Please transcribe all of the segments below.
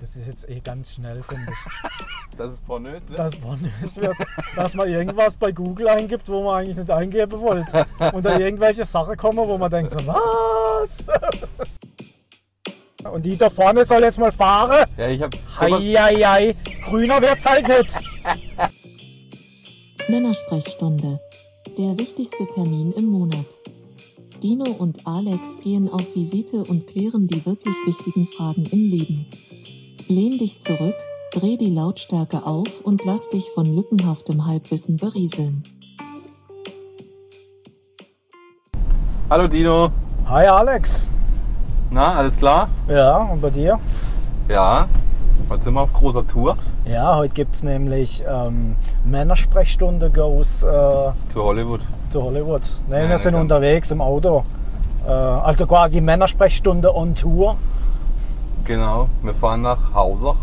Das ist jetzt eh ganz schnell, finde ich. Das ist pornös, ne? Dass pornös wird, dass man irgendwas bei Google eingibt, wo man eigentlich nicht eingeben wollte. Und da irgendwelche Sachen kommen, wo man denkt so, was? Und die da vorne soll jetzt mal fahren. Ja, ich hab. Heieiei, grüner wird's halt nicht. Männersprechstunde. Der wichtigste Termin im Monat. Dino und Alex gehen auf Visite und klären die wirklich wichtigen Fragen im Leben. Lehn dich zurück, dreh die Lautstärke auf und lass dich von lückenhaftem Halbwissen berieseln. Hallo Dino. Hi Alex. Na, alles klar? Ja, und bei dir? Ja. Heute sind wir auf großer Tour. Ja, heute gibt es nämlich ähm, Männersprechstunde goes äh, To Hollywood. to Hollywood. Ne, Ja, wir sind unterwegs im Auto. Äh, also quasi Männersprechstunde on Tour Genau. Wir fahren nach Hausach.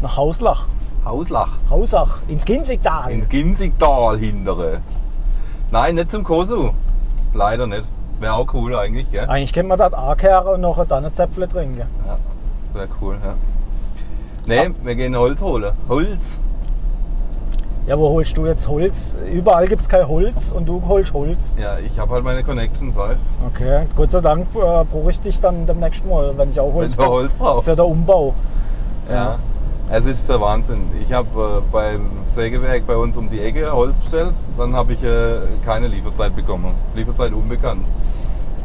nach Hauslach. Hauslach. Hausach, ins Ginzigtal. Ins Ginzigtal hintere. Nein, nicht zum Kosu. Leider nicht. Wäre auch cool eigentlich, gell? Eigentlich können wir dort ankehren und noch dann ein Zäpfle trinken. Ja. Wäre cool, ja. Nee, wir gehen Holz holen. Holz. Ja, wo holst du jetzt Holz? Überall gibt es kein Holz und du holst Holz. Ja, ich habe halt meine Connections halt. Okay, Gott sei Dank äh, brauche ich dich dann demnächst mal, wenn ich auch Holz Wenn. Holz brauchst. Für den Umbau. Ja. Es ist der Wahnsinn. Ich habe äh, beim Sägewerk bei uns um die Ecke Holz bestellt. Dann habe ich äh, keine Lieferzeit bekommen. Lieferzeit unbekannt.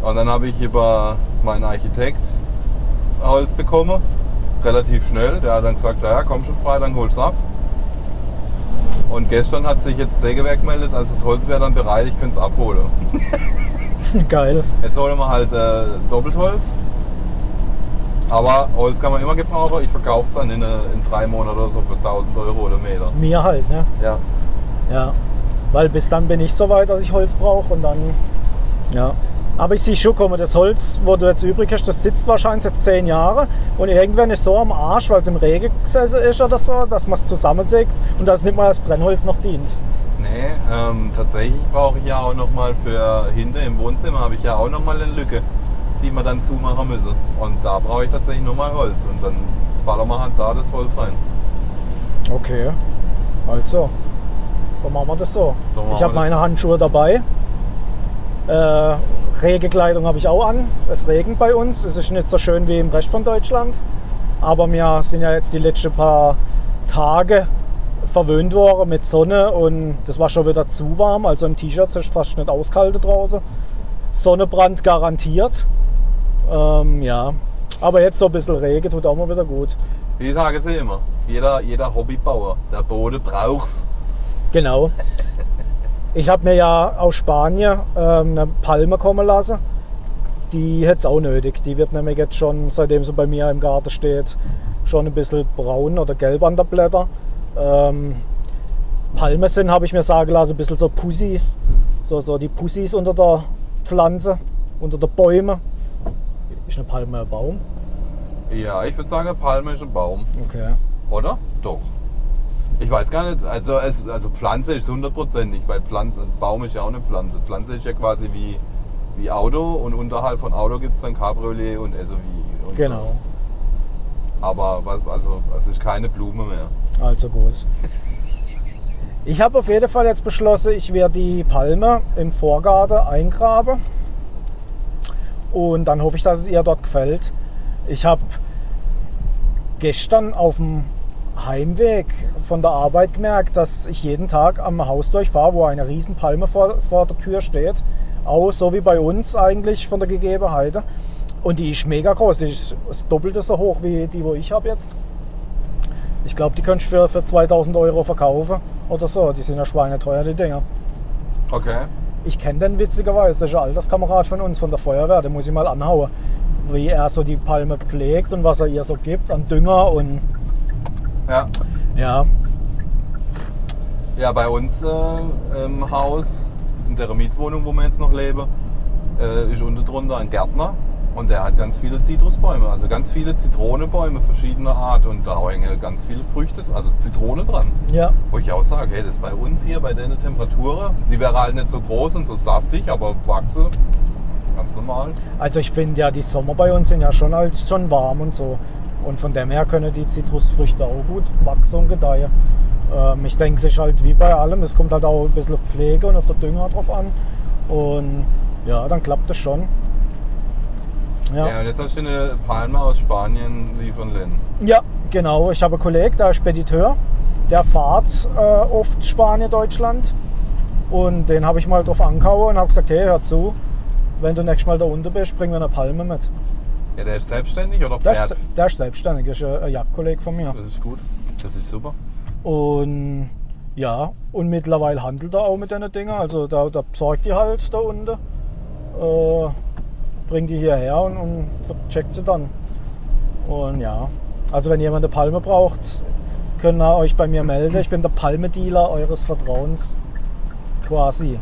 Und dann habe ich über meinen Architekt Holz bekommen. Relativ schnell. Der hat dann gesagt, ja, komm schon frei, dann hol's ab. Und gestern hat sich jetzt Sägewerk gemeldet, also das Holz wäre dann bereit, ich könnte es abholen. Geil. Jetzt holen wir halt äh, Doppeltholz. Aber Holz kann man immer gebrauchen. Ich verkaufe es dann in, äh, in drei Monaten oder so für 1000 Euro oder Meter. Mir halt, ne? Ja. Ja. Weil bis dann bin ich so weit, dass ich Holz brauche und dann. Ja. Aber ich sehe schon, mal, das Holz, wo du jetzt übrig hast, das sitzt wahrscheinlich seit zehn Jahren und irgendwann ist so am Arsch, weil es im Regen gesessen ist oder so, dass man es zusammensägt und dass es nicht mal als Brennholz noch dient. Nee, ähm, tatsächlich brauche ich ja auch nochmal für hinten im Wohnzimmer habe ich ja auch nochmal eine Lücke, die wir dann zumachen müssen. Und da brauche ich tatsächlich nur mal Holz. Und dann ballern wir halt da das Holz rein. Okay. Also, dann machen wir das so. Ich habe meine Handschuhe dabei. Äh, Regenkleidung habe ich auch an. Es regnet bei uns. Es ist nicht so schön wie im Rest von Deutschland. Aber wir sind ja jetzt die letzten paar Tage verwöhnt worden mit Sonne und das war schon wieder zu warm. Also im T-Shirt ist fast nicht ausgehalten draußen. Sonnenbrand garantiert. Ähm, ja. Aber jetzt so ein bisschen Regen tut auch mal wieder gut. Wie sagen sie immer, jeder, jeder Hobbybauer, der Boden braucht's. Genau. Ich habe mir ja aus Spanien ähm, eine Palme kommen lassen. Die hätte es auch nötig. Die wird nämlich jetzt schon, seitdem sie bei mir im Garten steht, schon ein bisschen braun oder gelb an der Blätter. Ähm, Palme sind, habe ich mir sagen lassen, ein bisschen so Pussys. So, so die Pussys unter der Pflanze, unter der Bäume. Ist eine Palme ein Baum? Ja, ich würde sagen, Palme ist ein Baum. Okay. Oder? Doch. Ich weiß gar nicht. Also, es, also Pflanze ist hundertprozentig, weil Pflanze, Baum ist ja auch eine Pflanze. Pflanze ist ja quasi wie, wie Auto und unterhalb von Auto gibt es dann Cabriolet und SUV. Und Genau. So. Aber also, es ist keine Blume mehr. Also gut. Ich habe auf jeden Fall jetzt beschlossen, ich werde die Palme im Vorgarten eingraben. Und dann hoffe ich, dass es ihr dort gefällt. Ich habe gestern auf dem Heimweg von der Arbeit gemerkt, dass ich jeden Tag am Haus durchfahre, wo eine riesen Palme vor, vor der Tür steht. Auch so wie bei uns eigentlich von der Gegebenheit. Und die ist mega groß. Die ist das Doppelte so hoch wie die, wo ich habe jetzt. Ich glaube, die könntest du für, für 2000 Euro verkaufen oder so. Die sind ja schweineteuer, die Dinger. Okay. Ich kenne den witzigerweise, das ist ein Alterskamerad von uns, von der Feuerwehr, den muss ich mal anhauen. Wie er so die Palme pflegt und was er ihr so gibt an Dünger und Ja. ja. Ja, bei uns äh, im Haus, in der Mietswohnung, wo wir jetzt noch leben, äh, ist unten drunter ein Gärtner und der hat ganz viele Zitrusbäume, also ganz viele Zitronenbäume verschiedener Art und da hängen ganz viele Früchte, also Zitrone dran. Ja, Wo ich auch sage, hey, das bei uns hier bei den Temperaturen, die wäre halt nicht so groß und so saftig, aber wachse ganz normal. also ich finde ja, die Sommer bei uns sind ja schon als schon warm und so. Und von dem her können die Zitrusfrüchte auch gut wachsen und gedeihen. Ähm, ich denke, es ist halt wie bei allem, es kommt halt auch ein bisschen auf Pflege und auf der Dünger drauf an. Und ja, dann klappt das schon. Ja. Ja, und jetzt hast du eine Palme aus Spanien liefern lassen. ja genau. Ich habe einen Kollegen, der ist Spediteur, der fährt äh, oft Spanien, Deutschland. Und den habe ich mal drauf angehauen und habe gesagt, hey, hör zu, wenn du nächstes Mal da unten bist, bring mir eine Palme mit. Ja, der ist selbstständig oder Der fährt? ist, der ist selbstständig, ist ein, ein Jagdkollege von mir. Das ist gut. Das ist super. Und ja, und mittlerweile handelt er auch mit den Dingen. Also da, da besorgt die halt da unten, äh, bringt die hierher und, und checkt sie dann. Und ja, also wenn jemand eine Palme braucht, könnt ihr euch bei mir melden. Ich bin der Palme-Dealer eures Vertrauens quasi.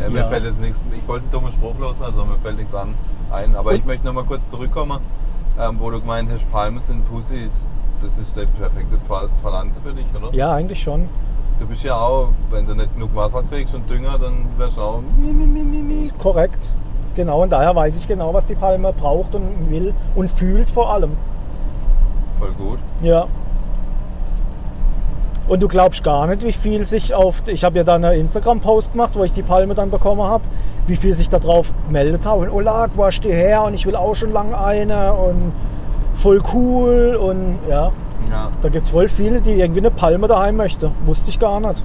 Ja, mir Ja. fällt jetzt nichts, ich wollte einen dummen Spruch loslassen, aber mir fällt nichts an, ein. Aber Und- ich möchte noch mal kurz zurückkommen, ähm, wo du gemeint hast, Palmen sind Pussys. Das ist die perfekte Pfl- Pflanze für dich, oder? Ja, eigentlich schon. Du bist ja auch, wenn du nicht genug Wasser kriegst und Dünger, dann wärst du auch mi, mi, mi, mi, mi. Korrekt. Genau, und daher weiß ich genau, was die Palme braucht und will und fühlt vor allem. Voll gut. Ja. Und du glaubst gar nicht, wie viel sich auf. Ich habe ja dann einen Instagram-Post gemacht, wo ich die Palme dann bekommen habe, wie viel sich da drauf gemeldet haben. Und Ola, wo hast du die her? Und ich will auch schon lange eine und voll cool. Und ja, Ja. da gibt es voll viele, die irgendwie eine Palme daheim möchten. Wusste ich gar nicht.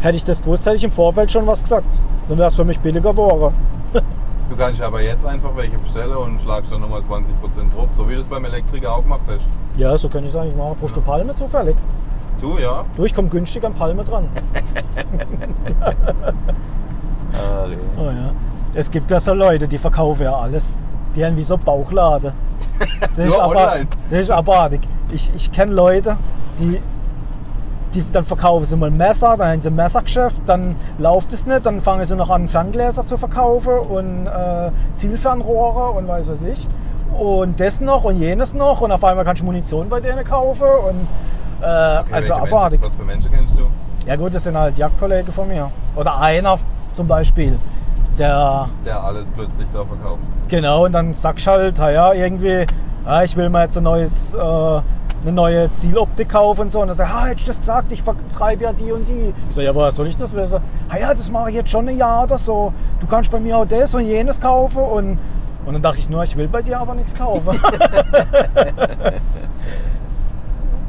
Hätte ich das gewusst, hätte ich im Vorfeld schon was gesagt. Dann wäre es für mich billiger geworden. Du kannst aber jetzt einfach welche bestellen und schlagst dann nochmal 20% drauf, so wie du es beim Elektriker auch gemacht hast. Ja, so kann ich es eigentlich machen. Brauchst du Palme zufällig? Du, ja? Du, ich komme günstig an Palme dran. Oh ja. Es gibt ja so Leute, die verkaufen ja alles. Die haben wie so Bauchladen. Das ist, aber, das ist abartig. Ich, ich kenne Leute, die, die dann verkaufen sie mal Messer, dann haben sie ein Messergeschäft, dann läuft es nicht, dann fangen sie noch an Ferngläser zu verkaufen und äh, Zielfernrohre und weiß was ich. Und das noch und jenes noch und auf einmal kannst du Munition bei denen kaufen und äh, Okay, also abartig. Menschen, was für Menschen kennst du? Ja gut, das sind halt Jagdkollegen von mir. Oder einer zum Beispiel, der Der alles plötzlich da verkauft. genau und dann sagst du halt, "Ah ja, irgendwie, ah, ich will mir jetzt ein neues, äh, eine neue Zieloptik kaufen und so. Und dann sagt, er, ah, hättest du das gesagt, ich vertreibe ja die und die. Ich sage, ja, woher soll ich das wissen? Ah ja, das mache ich jetzt schon ein Jahr oder so. Du kannst bei mir auch das und jenes kaufen und und dann dachte ich nur, ich will bei dir aber nichts kaufen.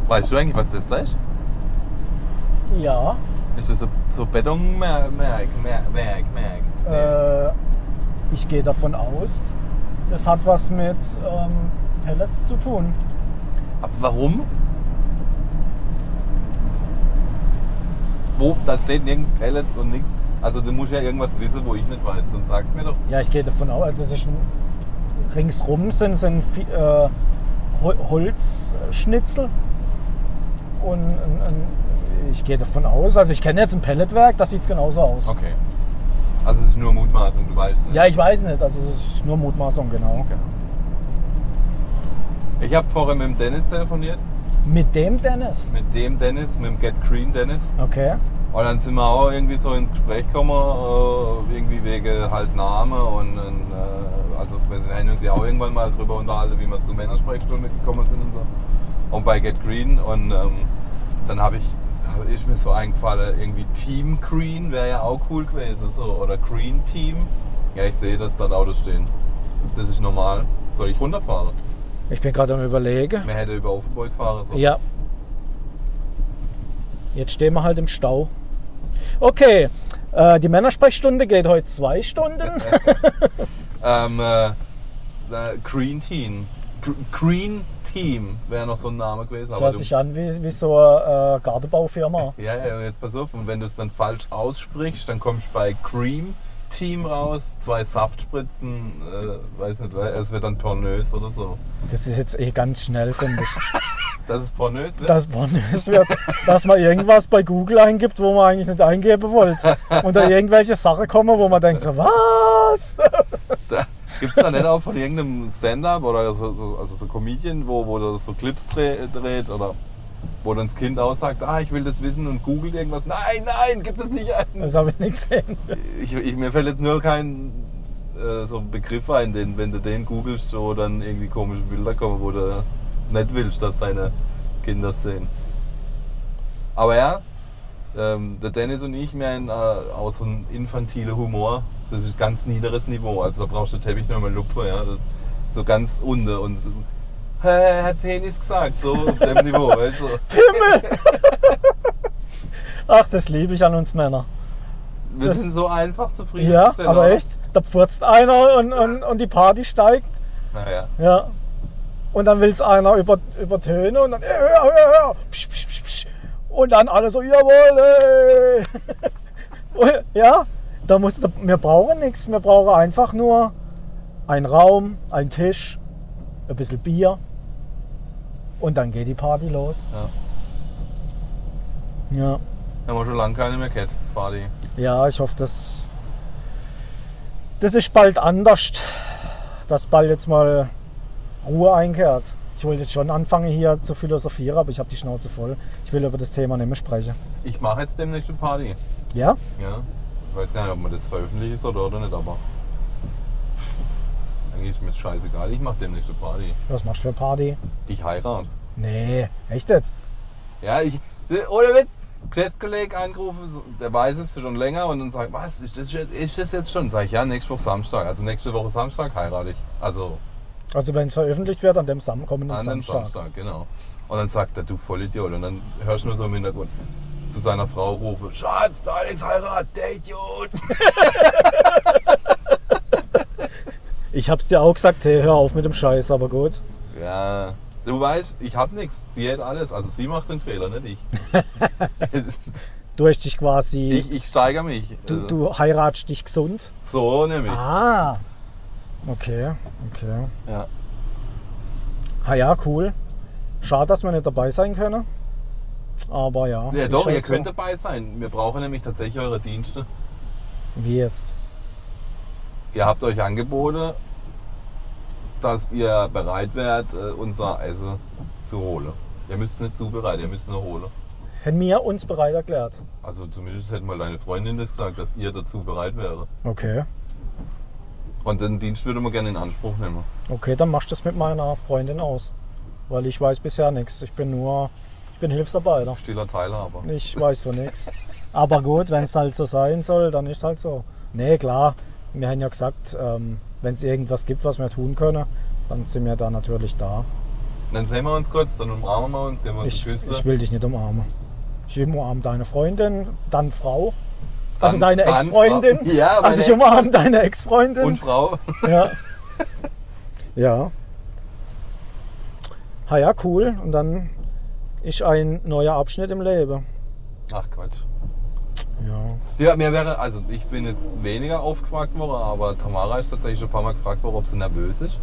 Weißt du eigentlich, was das da ist? ja, Ist das so, so Betonmerk, Merk, Merk, Merk, Merk? Äh, ich gehe davon aus, das hat was mit ähm, Pellets zu tun. Aber warum? Wo, da steht nirgends Pellets und nichts. Also du musst ja irgendwas wissen, wo ich nicht weiß. Sonst sag's mir doch. Ja, ich gehe davon aus, das ist ein, ringsrum sind, sind äh, Hol- Holzschnitzel. Und ein, ein, ich gehe davon aus, also ich kenne jetzt ein Pelletwerk, das sieht genauso aus. Okay. Also es ist nur Mutmaßung, du weißt nicht. Ja, ich weiß nicht, also es ist nur Mutmaßung, genau. Okay. Ich habe vorher mit dem Dennis telefoniert. Mit dem Dennis? Mit dem Dennis, mit dem Get Green Dennis. Okay. Und dann sind wir auch irgendwie so ins Gespräch gekommen, äh, irgendwie wegen halt Name und, und äh, also wir haben uns ja auch irgendwann mal drüber unterhalten, wie wir zur Männersprechstunde gekommen sind und so. Und bei Get Green und ähm, dann habe ich hab ich mir so eingefallen, irgendwie Team Green wäre ja auch cool gewesen, so oder Green Team. Ja, ich sehe, dass dort Autos stehen. Das ist normal. Soll ich runterfahren? Ich bin gerade am überlegen. Man hätte über Offenburg fahren sollen. Ja. Jetzt stehen wir halt im Stau. Okay, äh, die Männersprechstunde geht heute zwei Stunden. Ähm, äh, äh, Green Team. Gr- Green Team wäre noch so ein Name gewesen. Das hört sich an wie, wie so eine äh, Gartenbaufirma. Ja, ja, jetzt pass auf. Und wenn du es dann falsch aussprichst, dann kommst du bei Cream Team raus. Zwei Saftspritzen, äh, weiß nicht, es wird dann pornös oder so. Das ist jetzt eh ganz schnell, finde ich. Das ist pornös wird? Das Bonus wird, dass man irgendwas bei Google eingibt, wo man eigentlich nicht eingeben wollte. Und da irgendwelche Sachen kommen, wo man denkt so, was? Da, Gibt es da nicht auch von irgendeinem Stand-up oder so, so, also so Comedian, wo, wo das so Clips dreh, dreht oder wo dann das Kind aussagt, ah, ich will das wissen und googelt irgendwas. Nein, nein, gibt es nicht ein. Das habe ich nicht gesehen. Ich, ich, mir fällt jetzt nur kein äh, so Begriffe ein, den, wenn du den googelst, so dann irgendwie komische Bilder kommen, wo du nicht willst, dass deine Kinder sehen. Aber ja, ähm, der Dennis und ich, wir haben äh, auch so einen infantilen Humor. Das ist ganz niederes Niveau. Also da brauchst du Teppich nur mal Lupfe, ja. Das ist so ganz unten und das, Hä, hat Penis gesagt, so auf dem Niveau. Weißt du? Pimmel! Ach, das liebe ich an uns Männer. Wir Das- sind so einfach Ja, zufriedenzustellen. aber echt, da pfurzt einer und, und, und die Party steigt. Naja. Ja. Und dann will es einer über, übertönen und dann, "Ey, hör, hör, hör, psch, psch, psch, psch. Und dann alle so, jawohl, ey. Und, ja, da muss, da, wir brauchen nichts. Wir brauchen einfach nur einen Raum, einen Tisch, ein bisschen Bier. Und dann geht die Party los. Ja. Ja. Haben wir schon lange keine mehr gehabt, Party. Ja, ich hoffe, das, das ist bald anders, dass bald jetzt mal Ruhe einkehrt. Ich wollte jetzt schon anfangen hier zu philosophieren, aber ich habe die Schnauze voll. Ich will über das Thema nicht mehr sprechen. Ich mache jetzt demnächst eine Party. Ja? Ja. Ich weiß gar nicht, ob man das veröffentlicht ist oder, oder nicht, aber eigentlich ist mir das scheißegal. Ich mache demnächst eine Party. Was machst du für eine Party? Ich heirate. Nee, echt jetzt? Ja, ich. Oder Witz, Geschäftskollege angerufen, der weiß es schon länger und dann sagt, was, ist das, jetzt- ist das jetzt schon? Sag ich, ja, nächste Woche Samstag. Also nächste Woche Samstag heirate ich. Also Also wenn es veröffentlicht wird, an dem Sam kommenden an dem Samstag. Samstag, genau. Und dann sagt er, du Vollidiot. Und dann hörst du nur so im Hintergrund zu seiner Frau rufen, Schatz, der Alex heiratet, der Idiot. Ich hab's dir auch gesagt, hey, hör auf mit dem Scheiß, aber gut. Ja, du weißt, ich hab nichts. Sie hat alles. Also sie macht den Fehler, nicht ich. Du hast dich quasi, ich, ich steigere mich. du, Also, du heiratst dich gesund. So nämlich. Ah, okay, okay. Ja. Ah ja, cool. Schade, dass wir nicht dabei sein können. Aber ja. Ja, doch, ihr könnt so. dabei sein. Wir brauchen nämlich tatsächlich eure Dienste. Wie jetzt? Ihr habt euch angeboten, dass ihr bereit wärt, äh, unser Essen zu holen. Ihr müsst es nicht zubereiten, ihr müsst nur holen. Hätten wir uns bereit erklärt. Also zumindest hätte mal deine Freundin das gesagt, dass ihr dazu bereit wäre. Okay. Und den Dienst würde man gerne in Anspruch nehmen. Okay, dann machst du das mit meiner Freundin aus. Weil ich weiß bisher nichts. Ich bin nur, bin Hilfsarbeiter. Stiller Teilhaber. Ich weiß von nichts. Aber gut, wenn es halt so sein soll, dann ist es halt so. Nee, klar. Wir haben ja gesagt, ähm, wenn es irgendwas gibt, was wir tun können, dann sind wir da natürlich da. Dann sehen wir uns kurz, dann umarmen wir uns, geben wir uns Ich, ich will dich nicht umarmen. Ich umarme deine Freundin, dann Frau. Also Dann- deine dann Ex-Freundin. Ja, also ich umarme deine Ex-Freundin. Und Frau. Ja. ja. Ha ja, cool. Und dann ist ein neuer Abschnitt im Leben. Ach Quatsch. Ja. Ja, mir wäre, also ich bin jetzt weniger aufgefragt worden, aber Tamara ist tatsächlich schon ein paar Mal gefragt worden, ob sie nervös ist.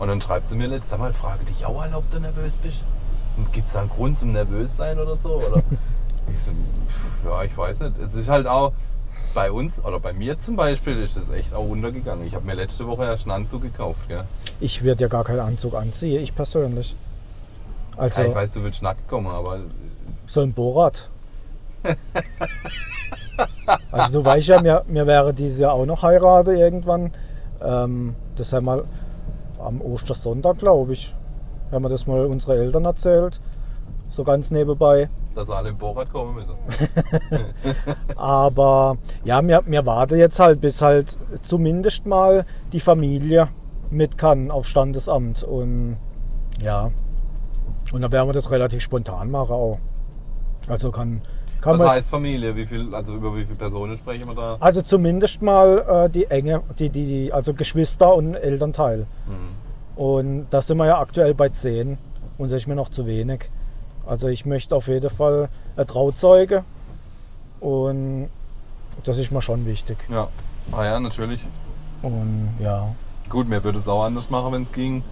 Und dann schreibt sie mir letztes Mal, frage dich auch an, ob du nervös bist. Und gibt es da einen Grund zum nervös sein oder so? Oder ich so, ja, ich weiß nicht. Es ist halt auch bei uns oder bei mir zum Beispiel ist es echt auch untergegangen. Ich habe mir letzte Woche erst einen Anzug gekauft. Gell? Ich würde ja gar keinen Anzug anziehen, ich persönlich. Also Ja, ich weiß, du willst nackt kommen, aber so ein Borat. also du weißt ja, mir, mir wäre dieses Jahr auch noch heiraten irgendwann. Ähm, das haben wir am Ostersonntag, glaube ich, haben wir das mal unsere Eltern erzählt. So ganz nebenbei. dass alle im Borat kommen müssen. Aber ja, mir, mir warte jetzt halt, bis halt zumindest mal die Familie mit kann auf Standesamt. Und ja, und dann werden wir das relativ spontan machen auch. Also kann, kann Was man. heißt Familie? Wie viel, also über wie viele Personen sprechen wir da? Also zumindest mal äh, die enge, die, die, die, also Geschwister und Elternteil. Mhm. Und da sind wir ja aktuell bei 10 und das ist mir noch zu wenig. Also ich möchte auf jeden Fall eine Trauzeuge und das ist mir schon wichtig. Ja. Ah ja, natürlich. Und ja, Gut, mir würde es auch anders machen, wenn es ging.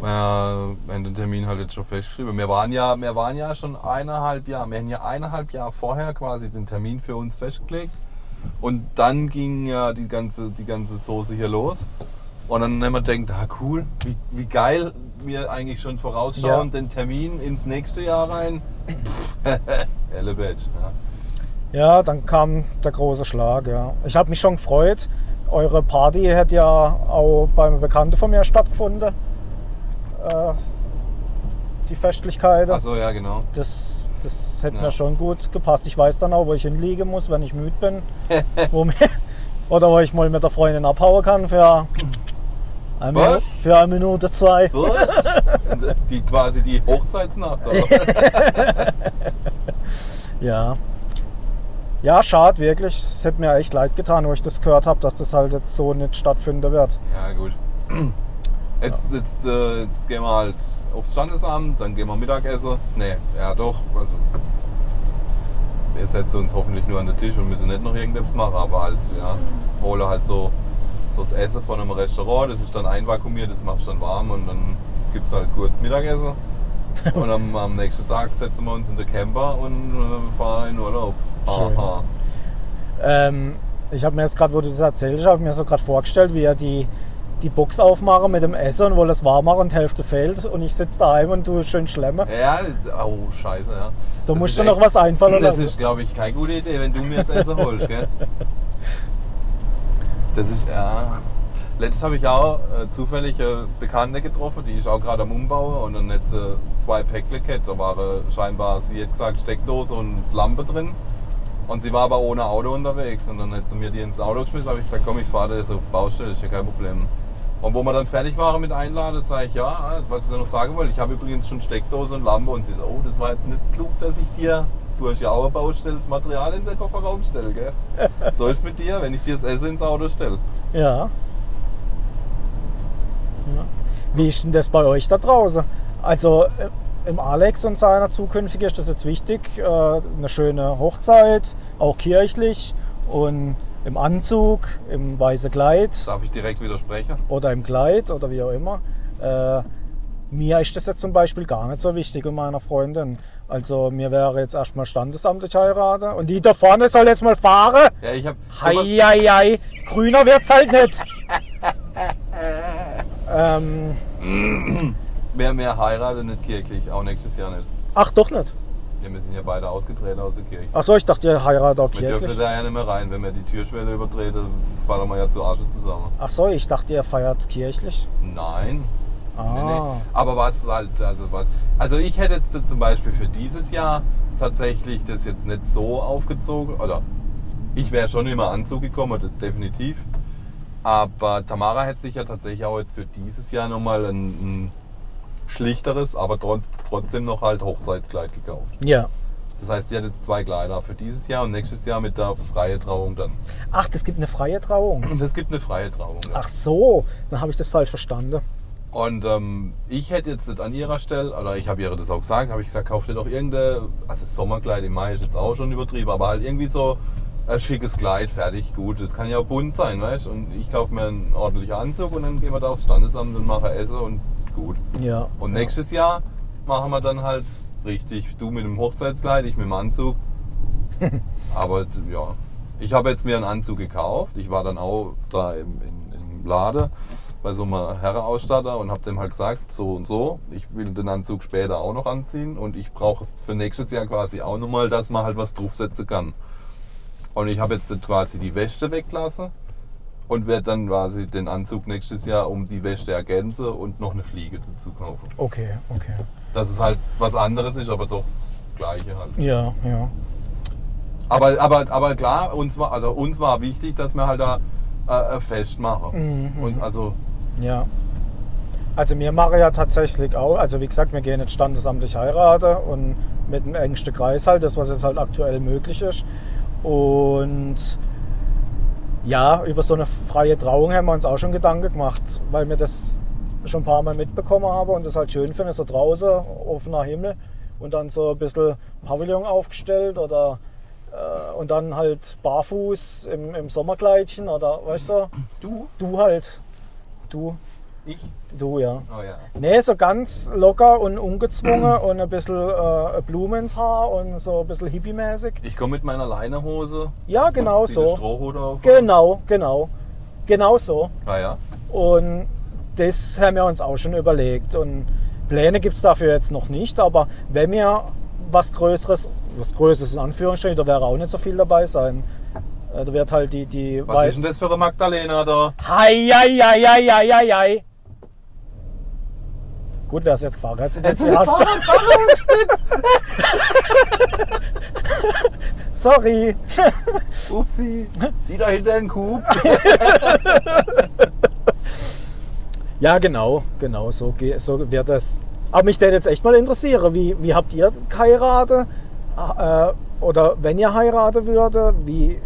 Wir haben den Termin halt jetzt schon festgeschrieben. Wir waren ja, wir waren ja schon eineinhalb Jahre, wir haben ja eineinhalb Jahre vorher quasi den Termin für uns festgelegt. Und dann ging ja die ganze, die ganze Soße hier los. Und dann haben wir gedacht, ah cool, wie, wie geil wir eigentlich schon vorausschauen, Ja. den Termin ins nächste Jahr rein. Elebetsch, ja. ja, dann kam der große Schlag. Ja. Ich habe mich schon gefreut, eure Party hätte ja auch beim Bekannten von mir stattgefunden. Äh, die Festlichkeit. Achso, ja, genau. Das, das hätte Ja. mir schon gut gepasst. Ich weiß dann auch, wo ich hinliegen muss, wenn ich müde bin. wo mir, oder wo ich mal mit der Freundin abhauen kann für eine? Minute, für eine Minute, zwei. Was? Die quasi die Hochzeitsnacht? Ja. Ja, schade, wirklich. Es hätte mir echt leid getan, wo ich das gehört habe, dass das halt jetzt so nicht stattfinden wird. Ja, gut. Jetzt, jetzt, äh, jetzt gehen wir halt aufs Standesamt, dann gehen wir Mittagessen. Nee, ja doch, also wir setzen uns hoffentlich nur an den Tisch und müssen nicht noch irgendetwas machen, aber halt, ja, hole halt so, so das Essen von einem Restaurant, das ist dann einvakuumiert, das machst dann warm und dann gibt es halt kurz Mittagessen. Und am, am nächsten Tag setzen wir uns in den Camper und äh, fahren in Urlaub. Aha. Ähm, ich habe mir jetzt gerade, wo du das erzählst, habe mir so gerade vorgestellt, wie er die, die Box aufmachen mit dem Essen und wo das warm machen und die Hälfte fehlt und ich sitze daheim und du schön schlemmen. Ja, oh scheiße, ja. Da Das musst du noch was einfallen Das lassen. ist, glaube ich, keine gute Idee, wenn du mir das Essen holst, gell? Das ist, ja. Letztes habe ich auch äh, zufällig eine Bekannte getroffen, die ist auch gerade am Umbauen und dann hat sie zwei Päckle gehabt. Da war äh, scheinbar, sie hat gesagt, Steckdose und Lampe drin. Und sie war aber ohne Auto unterwegs und dann hat sie mir die ins Auto geschmissen. habe ich gesagt, komm, ich fahre das auf die Baustelle, ist ja kein Problem. Und wo wir dann fertig waren mit Einladen, sage ich, ja, was ich da noch sagen wollte, ich habe übrigens schon Steckdose und Lampe und sie so, oh, das war jetzt nicht klug, dass ich dir, du hast ja auch ein baustellendes Material in den Kofferraum stelle, gell? So ist es mit dir, wenn ich dir das Essen ins Auto stelle. Ja. ja. Wie ist denn das bei euch da draußen? Also äh, im Alex und seiner zukünftigen ist das jetzt wichtig. Äh, eine schöne Hochzeit, auch kirchlich und im Anzug, im weißen Kleid Darf ich direkt widersprechen? oder im Kleid oder wie auch immer. Äh, mir ist das jetzt zum Beispiel gar nicht so wichtig und meiner Freundin. Also mir wäre jetzt erstmal standesamtlich heiraten und die da vorne soll jetzt mal fahren. Ja, ich habe Hei, hei, hei. Grüner wird's halt nicht. ähm, mehr, mehr heiraten, nicht kirchlich, auch nächstes Jahr nicht. ach, doch nicht. Ja, wir sind ja beide ausgetreten aus der Kirche. Ach so, ich dachte, ihr heiratet auch Wir dürfen kirchlich. da ja nicht mehr rein. Wenn wir die Türschwelle übertreten, fallen wir ja zu Asche zusammen. Ach so, ich dachte, ihr feiert kirchlich. Nein. Ah. Nee. Aber was halt, also was. Also ich hätte jetzt zum Beispiel für dieses Jahr tatsächlich das jetzt nicht so aufgezogen. Oder ich wäre schon immer Anzug gekommen, das definitiv. Aber Tamara hätte sich ja tatsächlich auch jetzt für dieses Jahr nochmal ein, ein schlichteres, aber trot- trotzdem noch halt Hochzeitskleid gekauft. Ja. Das heißt, sie hat jetzt zwei Kleider für dieses Jahr und nächstes Jahr mit der freie Trauung dann. Ach, das gibt eine freie Trauung. Und es gibt eine freie Trauung. ja. Ach so, dann habe ich das falsch verstanden. Und ähm, ich hätte jetzt nicht an ihrer Stelle, oder ich habe ihr das auch gesagt, habe ich gesagt, kauf dir doch irgendeine, also Sommerkleid im Mai ist jetzt auch schon übertrieben, aber halt irgendwie so ein schickes Kleid, fertig, gut. Das kann ja auch bunt sein, weißt du? Und ich kaufe mir einen ordentlichen Anzug und dann gehen wir da aufs Standesamt und machen Essen und gut. Ja. Und nächstes Jahr machen wir dann halt richtig, du mit dem Hochzeitskleid, ich mit dem Anzug. Aber ja, ich habe jetzt mir einen Anzug gekauft. Ich war dann auch da im, in, im Lade bei so einem Herreausstatter und habe dem halt gesagt, so und so, ich will den Anzug später auch noch anziehen und ich brauche für nächstes Jahr quasi auch nochmal, dass man halt was draufsetzen kann. Und ich habe jetzt quasi die Wäsche weglassen und werde dann quasi den Anzug nächstes Jahr um die Wäsche ergänzen und noch eine Fliege dazu kaufen. Okay, okay. Dass es halt was anderes ist, aber doch das Gleiche halt. Ja, ja. Aber, aber, aber klar, uns war, also uns war wichtig, dass wir halt da äh, Fest machen. Mhm, Und also, Ja. Also wir machen ja tatsächlich auch, also wie gesagt, wir gehen jetzt standesamtlich heiraten und mit dem engsten Kreis halt, das was jetzt halt aktuell möglich ist. Und ja, über so eine freie Trauung haben wir uns auch schon Gedanken gemacht, weil wir das schon ein paar Mal mitbekommen haben und das halt schön finden, so draußen, offener Himmel und dann so ein bisschen Pavillon aufgestellt oder äh, und dann halt barfuß im, im Sommerkleidchen oder weißt du, du? du halt, du, Ich? du ja. Oh ja. Nee, so ganz locker und ungezwungen und ein bisschen äh, Blumen ins Haar und so ein bisschen hippie-mäßig. Ich komme mit meiner Leinehose. Ja, genau so. Strohhut auf. Genau, genau. Genau so. Ah ja. Und das haben wir uns auch schon überlegt. Und Pläne gibt es dafür jetzt noch nicht, aber wenn wir was Größeres, was Größeres in Anführungsstrichen, da wäre auch nicht so viel dabei sein, äh, Da wird halt die, die Was ist denn das für eine Magdalena da? Hei, hei, hei, hei, hei, hei, hei. Gut, wer es jetzt gefahren hat. Jetzt die Hast- Sorry. Upsi. Die da hinter den Kuh. Ja, genau, genau, so, so wird es. Aber mich würde jetzt echt mal interessieren, wie, wie habt ihr geheiratet? Äh, oder wenn ihr heiraten würde, wie,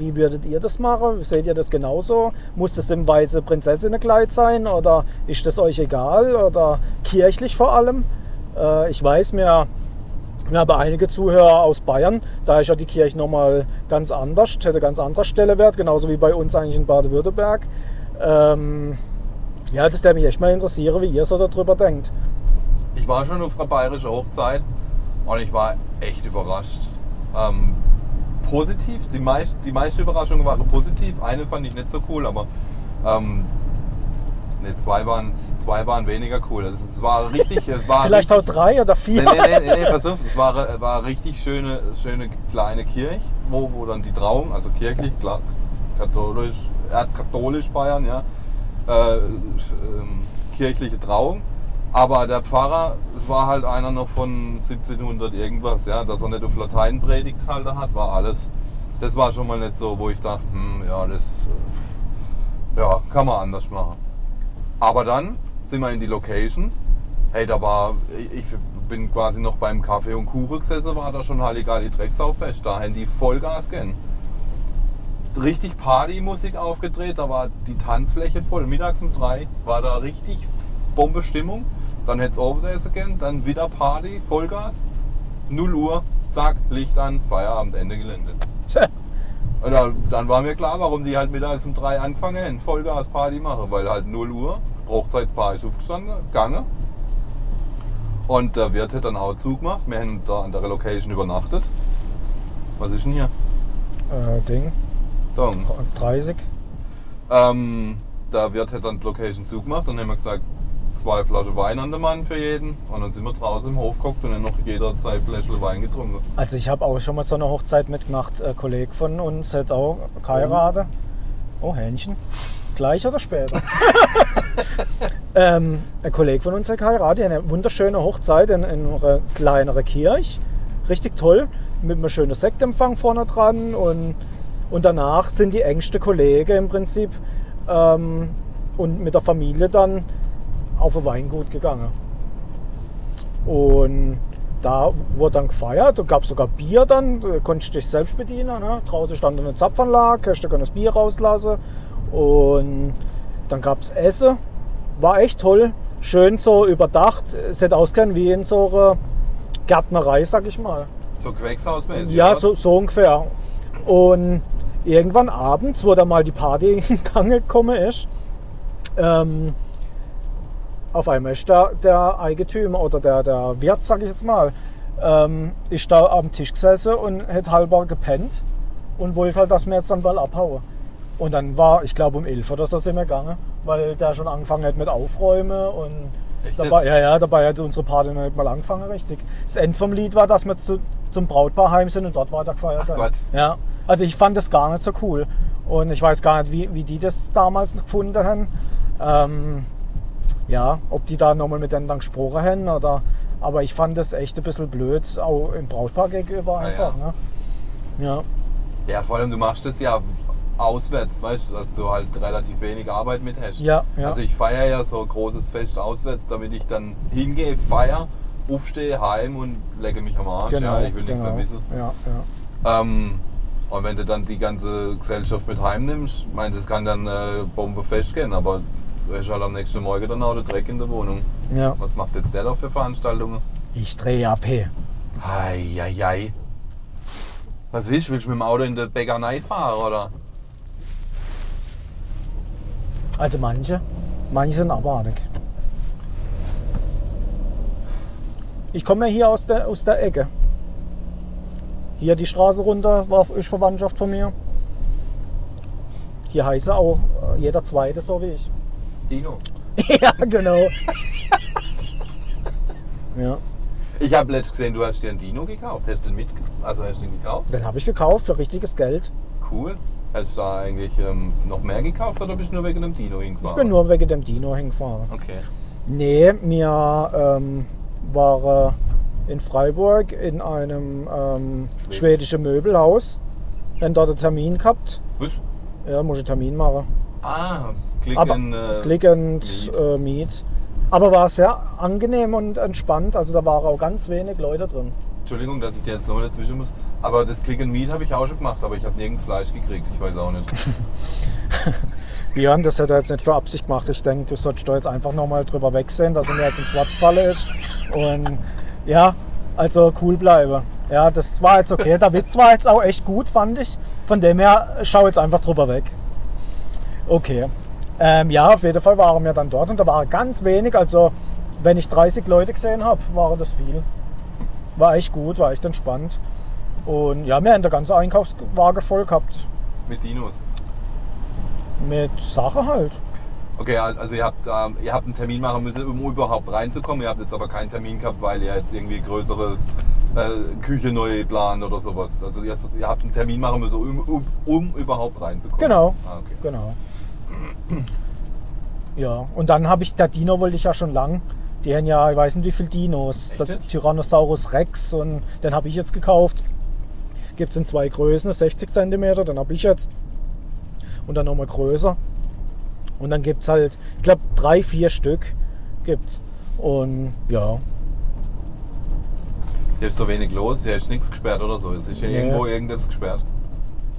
wie würdet ihr das machen? Seht ihr das genauso? Muss das im weiße Prinzessinnenkleid sein oder ist das euch egal oder kirchlich vor allem? Äh, ich weiß, mir wir haben einige Zuhörer aus Bayern, da ist ja die Kirche nochmal ganz anders, hätte ganz anderer Stellenwert, genauso wie bei uns eigentlich in Baden-Württemberg. Ähm, ja, das würde mich echt mal interessieren, wie ihr so darüber denkt. Ich war schon auf einer bayerischen Hochzeit und ich war echt überrascht. Ähm, positiv, die, meist, die meisten Überraschungen waren positiv. Eine fand ich nicht so cool, aber ähm, ne, zwei, waren, zwei waren weniger cool. Also, es war richtig. Es war Vielleicht richtig, auch drei oder vier. Nee, nee, nee, nee, pass auf, es war, äh, war richtig schöne, schöne kleine Kirche, wo, wo dann die Trauung, also kirchlich, klar, katholisch, erzkatholisch Bayern, ja, äh, ähm, kirchliche Trauung. Aber der Pfarrer, es war halt einer noch von 1700 irgendwas, ja, dass er nicht auf Latein predigt halten hat, war alles. Das war schon mal nicht so, wo ich dachte, hm, ja, das äh, ja, kann man anders machen. Aber dann sind wir in die Location. Hey, da war, ich bin quasi noch beim Kaffee und Kuchen gesessen, war da schon Halligalli Drecksau-Fest. Da haben die Vollgas gehen. Richtig Partymusik aufgedreht, da war die Tanzfläche voll. Mittags um drei war da richtig Bombestimmung. Dann hätte es Oberessen gehen, dann wieder Party, Vollgas. 0 Uhr, zack, Licht an, Feierabend, Ende Gelände. Und dann, war mir klar, warum die halt mittags um drei angefangen haben, Vollgas Party machen, weil halt 0 Uhr, das Hochzeitspaar ist aufgestanden, gegangen. Und der Wirt hat dann auch Zug gemacht. Wir haben da an der Location übernachtet. Was ist denn hier? Äh, Ding, Da. 30. Ähm, der Wirt hat dann die Location zugemacht und dann haben wir gesagt, zwei Flaschen Wein an den Mann für jeden. Und dann sind wir draußen im Hof geguckt und dann noch jeder zwei Fläschchen Wein getrunken. Also ich habe auch schon mal so eine Hochzeit mitgemacht. Ein Kollege von uns hat auch geheiratet. Oh, Hähnchen. Gleich oder später? ähm, ein Kollege von uns hat geheiratet. Eine wunderschöne Hochzeit in, in einer kleineren Kirche. Richtig toll. Mit einem schönen Sektempfang vorne dran. Und, und danach sind die engsten Kollegen im Prinzip ähm, und mit der Familie dann auf ein Weingut gegangen. Und da wurde dann gefeiert, da gab es sogar Bier dann, da konntest du dich selbst bedienen. Ne? Draußen stand eine Zapfanlage, hast du das Bier rauslassen. Und dann gab es Essen, war echt toll, schön so überdacht. Es hätte ausgesehen wie in so einer Gärtnerei, sag ich mal. So Gewächshausmäßig. Ja, so, so ungefähr. Und irgendwann abends, wo dann mal die Party in Gang gekommen ist, ähm, auf einmal ist da der Eigentümer oder der, der Wirt, sag ich jetzt mal, ähm, ist da am Tisch gesessen und hat halber gepennt und wollte halt, dass wir jetzt dann mal abhauen. Und dann war, ich glaube um 11 oder so sind wir gegangen, weil der schon angefangen hat mit Aufräumen und Echt dabei, jetzt? ja, ja, dabei hat unsere Party noch nicht mal angefangen, richtig. Das Ende vom Lied war, dass wir zu, zum Brautpaar heim sind und dort weiter gefeiert Ach. Gott. Ja, also ich fand das gar nicht so cool. Und ich weiß gar nicht, wie, wie die das damals gefunden haben. Ähm, ja, ob die da nochmal mit denen dann gesprochen haben oder. Aber ich fand das echt ein bisschen blöd, auch im Brautpaar gegenüber Ah, einfach. Ne? Ja. Ja, vor allem du machst das ja auswärts, weißt du, dass du halt relativ wenig Arbeit mit hast. Ja, ja. Also ich feiere ja so ein großes Fest auswärts, damit ich dann hingehe, feier, aufstehe, heim und lege mich am Arsch. ja, ich will nichts genau. mehr wissen. Ja, ja. Ähm, und wenn du dann die ganze Gesellschaft mit heimnimmst, ich meine, das kann dann äh, Bombe festgehen, aber hast halt am nächsten Morgen dann auch den Dreck in der Wohnung. ja. Was macht jetzt der da für Veranstaltungen? Ich drehe AP. Eieiei. Was ist? Willst du mit dem Auto in der Bäckerei fahren, oder? Also manche, manche sind abartig. Ich komme ja hier aus der, aus der Ecke. Hier die Straße runter war ist Verwandtschaft von mir. Hier heiße auch äh, jeder Zweite so wie ich. Dino. ja, genau. ja, Ich habe letztens gesehen, du hast dir einen Dino gekauft. Hast du den mit, also hast du den gekauft? den habe ich gekauft für richtiges Geld. cool. Hast du da eigentlich ähm, noch mehr gekauft oder bist du nur wegen dem Dino Ich hingefahren? bin nur wegen dem Dino hingefahren. Okay. Nee, wir ähm, waren in Freiburg in einem ähm, schwedischen Möbelhaus. Haben dort einen Termin gehabt. Was? Ja, muss ich einen Termin machen. Ah, klick Aber in, äh, Click and Meet. äh, Meet. Aber war sehr angenehm und entspannt. Also da waren auch ganz wenig Leute drin. Entschuldigung, dass ich dir jetzt nochmal dazwischen muss. Aber das Click and Meat habe ich auch schon gemacht, aber ich habe nirgends Fleisch gekriegt. Ich weiß auch nicht. Björn, das hat er jetzt nicht für Absicht gemacht. Ich denke, du solltest da jetzt einfach nochmal drüber wegsehen, dass er mir jetzt ins Wort gefallen ist. Und ja, also cool bleiben. Ja, das war jetzt okay. Der Witz war jetzt auch echt gut, fand ich. Von dem her, schau jetzt einfach drüber weg. Okay. Ähm, ja, auf jeden Fall waren wir dann dort und da war ganz wenig. Also, wenn ich 30 Leute gesehen habe, war das viel. War echt gut, war echt entspannt. Und ja, wir haben den ganzen Einkaufswagen voll gehabt. Mit Dinos. Mit Sachen halt. Okay, also ihr habt, ähm, ihr habt einen Termin machen müssen, um überhaupt reinzukommen. Ihr habt jetzt aber keinen Termin gehabt, weil ihr jetzt irgendwie größeres äh, Küche neu plant oder sowas. Also ihr, ihr habt einen Termin machen müssen, um, um, um überhaupt reinzukommen. Genau. Ah, okay. Genau. Ja, und dann habe ich, der Dino wollte ich ja schon lang. Die haben ja, ich weiß nicht wie viele Dinos. Echt Der? Tyrannosaurus Rex und den habe ich jetzt gekauft. Gibt es in zwei Größen, 60 cm, den habe ich jetzt. Und dann nochmal größer. Und dann gibt es halt, ich glaube, drei, vier Stück gibt's. Und ja, Hier ist so wenig los, hier ist nichts gesperrt oder so. Es ist hier Nee. irgendwo irgendetwas gesperrt.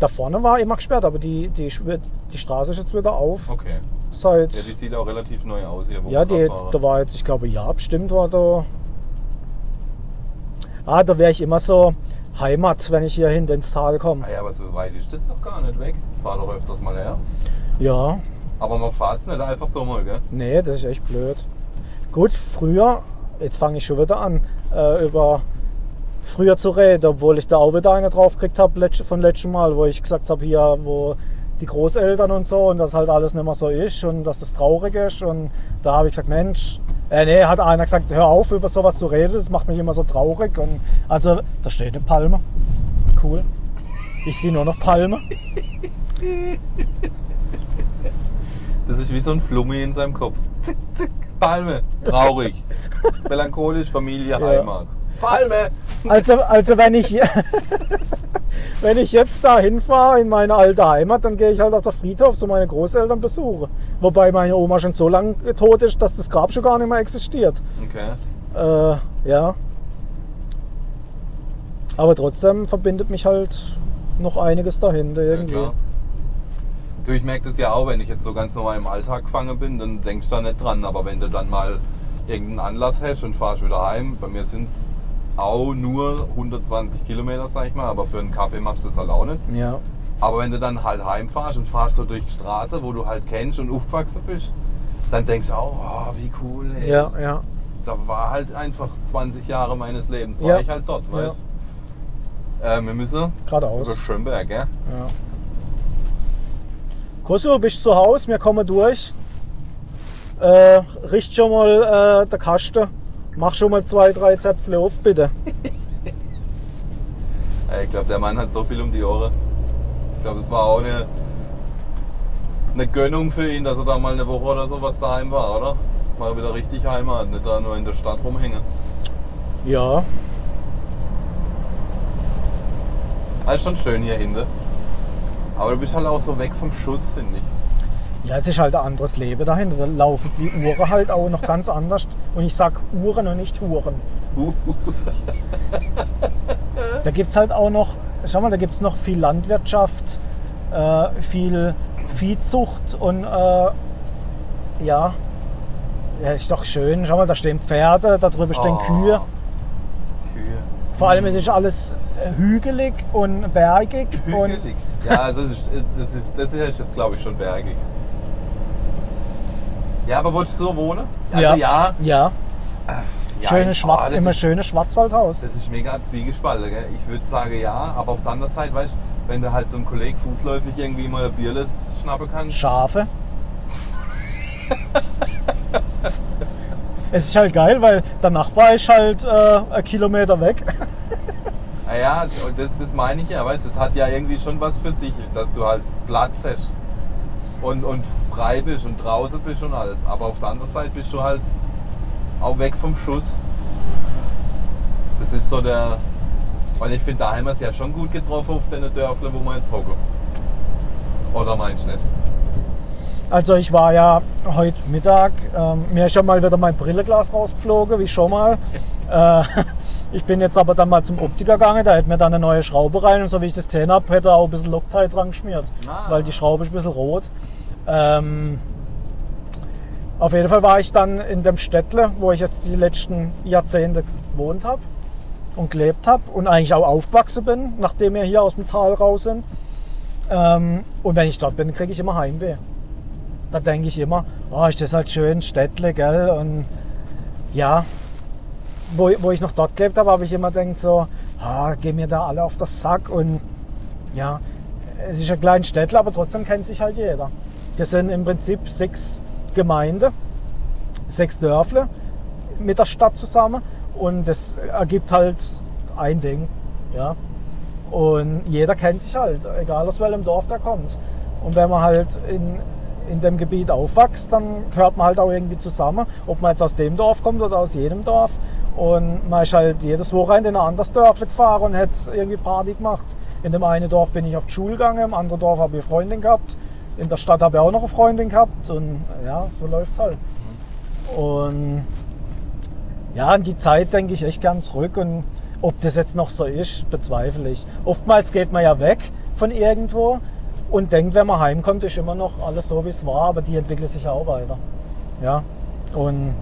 Da vorne war immer gesperrt, aber die, die, die Straße ist jetzt wieder auf. Okay. Seit, Ja, die sieht auch relativ neu aus hier, Ja, die, da war jetzt, ich glaube, ja, bestimmt war da. Ah, da wäre ich immer so Heimat, wenn ich hier hinten ins Tal komme. Ah ja, aber so weit ist das doch gar nicht weg. Fahr doch öfters mal her. Ja, Aber man fahrt nicht einfach so mal, gell? nee, das ist echt blöd. Gut, früher, jetzt fange ich schon wieder an, äh, über früher zu reden, obwohl ich da auch wieder eine drauf gekriegt habe vom letzten Mal, wo ich gesagt habe, hier, wo die Großeltern und so und das halt alles nicht mehr so ist und dass das traurig ist. Und da habe ich gesagt, Mensch, äh, nee, hat einer gesagt, hör auf, über sowas zu reden, das macht mich immer so traurig. Und also, da steht eine Palme. Cool. Ich sehe nur noch Palme. Das ist wie so ein Flummi in seinem Kopf. Zick, zick, Palme. Traurig. Melancholisch, Familie, Ja. Palme. Also, also wenn ich wenn ich jetzt da hinfahre in meine alte Heimat, dann gehe ich halt auf der Friedhof zu meinen Großeltern besuchen. Wobei meine Oma schon so lange tot ist, dass das Grab schon gar nicht mehr existiert. Okay. Äh, ja. Aber trotzdem verbindet mich halt noch einiges dahinter Ja, irgendwie. klar. Du, ich merke das ja auch, wenn ich jetzt so ganz normal im Alltag gefangen bin, dann denkst du da nicht dran. Aber wenn du dann mal irgendeinen Anlass hast und fahrst wieder heim, bei mir sind es auch nur 120 Kilometer, sag ich mal, aber für einen Kaffee machst du das halt auch nicht. ja. Aber wenn du dann halt heimfahrst und fahrst so durch die Straße, wo du halt kennst und aufgewachsen bist, dann denkst du auch, oh, wie cool, ey. Ja, ja. Da war halt einfach 20 Jahre meines Lebens, war Ja. ich halt dort, Ja. weißt du? Äh, wir müssen Geradeaus. über Schönberg, gell? Ja. Kosso, bist du zu Hause? Wir kommen durch. Äh, richt schon mal äh, der Kasten. Mach schon mal zwei, drei Zäpfle auf, bitte. Ich glaube, der Mann hat so viel um die Ohren. Ich glaube, es war auch eine, eine Gönnung für ihn, dass er da mal eine Woche oder sowas daheim war, oder? Mal wieder richtig Heimat, nicht da nur in der Stadt rumhängen. Ja, Das ist schon schön hier hinten. Aber du bist halt auch so weg vom Schuss, finde ich. ja, es ist halt ein anderes Leben dahinter. Da laufen die Uhren halt auch noch ganz anders. Und ich sag Uhren und nicht Huren. Da gibt es halt auch noch, schau mal, da gibt es noch viel Landwirtschaft, äh, viel Viehzucht und äh, ja, ja, ist doch schön. Schau mal, da stehen Pferde, da drüben stehen Oh. Kühe. Kühe. Vor allem es ist alles äh, hügelig und bergig. Und Hügelig. Ja, also das ist, das ist, das ist glaube ich, schon bergig. Ja, aber wolltest du so wohnen? Also ja, ja. ja. ja schönes Schwarz, das immer ist, schönes Schwarzwaldhaus. Das ist mega zwiegespalten. Gell? Ich würde sagen ja, aber auf der anderen Seite, weißt du, wenn du halt zum Kollegen fußläufig irgendwie mal ein Bierle schnappen kannst. Schafe. es ist halt geil, weil der Nachbar ist halt äh, ein Kilometer weg. Naja, das, das meine ich ja, weißt du, das hat ja irgendwie schon was für sich, dass du halt Platz hast und, und frei bist und draußen bist und alles. Aber auf der anderen Seite bist du halt auch weg vom Schuss. Das ist so der. Weil ich finde, da haben wir es ja schon gut getroffen auf den Dörfern, wo wir jetzt hocken. Oder meinst du nicht? Also ich war ja heute Mittag, ähm, mir ist ja mal wieder mein Brilleglas rausgeflogen, wie schon mal. Äh, ich bin jetzt aber dann mal zum Optiker gegangen, da hätte mir dann eine neue Schraube rein und so wie ich das gesehen habe, hätte er auch ein bisschen Loctite dran geschmiert, Ah. weil die Schraube ist ein bisschen rot. Ähm, auf jeden Fall war ich dann in dem Städtle, wo ich jetzt die letzten Jahrzehnte gewohnt habe und gelebt habe und eigentlich auch aufgewachsen bin, nachdem wir hier aus dem Tal raus sind. Ähm, und wenn ich dort bin, kriege ich immer Heimweh. Da denke ich immer, oh, ist das halt schön, Städtle, gell? Und ja, wo, wo ich noch dort gelebt habe, habe ich immer gedacht so, ah, gehen mir da alle auf den Sack und ja, es ist ein kleines Städtel, aber trotzdem kennt sich halt jeder. Das sind im Prinzip sechs Gemeinden, sechs Dörfle mit der Stadt zusammen und das ergibt halt ein Ding, ja. Und jeder kennt sich halt, egal aus welchem Dorf der kommt. Und wenn man halt in, in dem Gebiet aufwächst, dann gehört man halt auch irgendwie zusammen, ob man jetzt aus dem Dorf kommt oder aus jedem Dorf. Und man ist halt jedes Wochenende in ein anderes Dorf gefahren und hat irgendwie Party gemacht. In dem einen Dorf bin ich auf die Schule gegangen, im anderen Dorf habe ich eine Freundin gehabt. In der Stadt habe ich auch noch eine Freundin gehabt. Und ja, so läuft es halt. Und ja, an die Zeit denke ich echt gern zurück. Und ob das jetzt noch so ist, bezweifle ich. Oftmals geht man ja weg von irgendwo und denkt, wenn man heimkommt, ist immer noch alles so, wie es war, aber die entwickelt sich auch weiter. Ja, und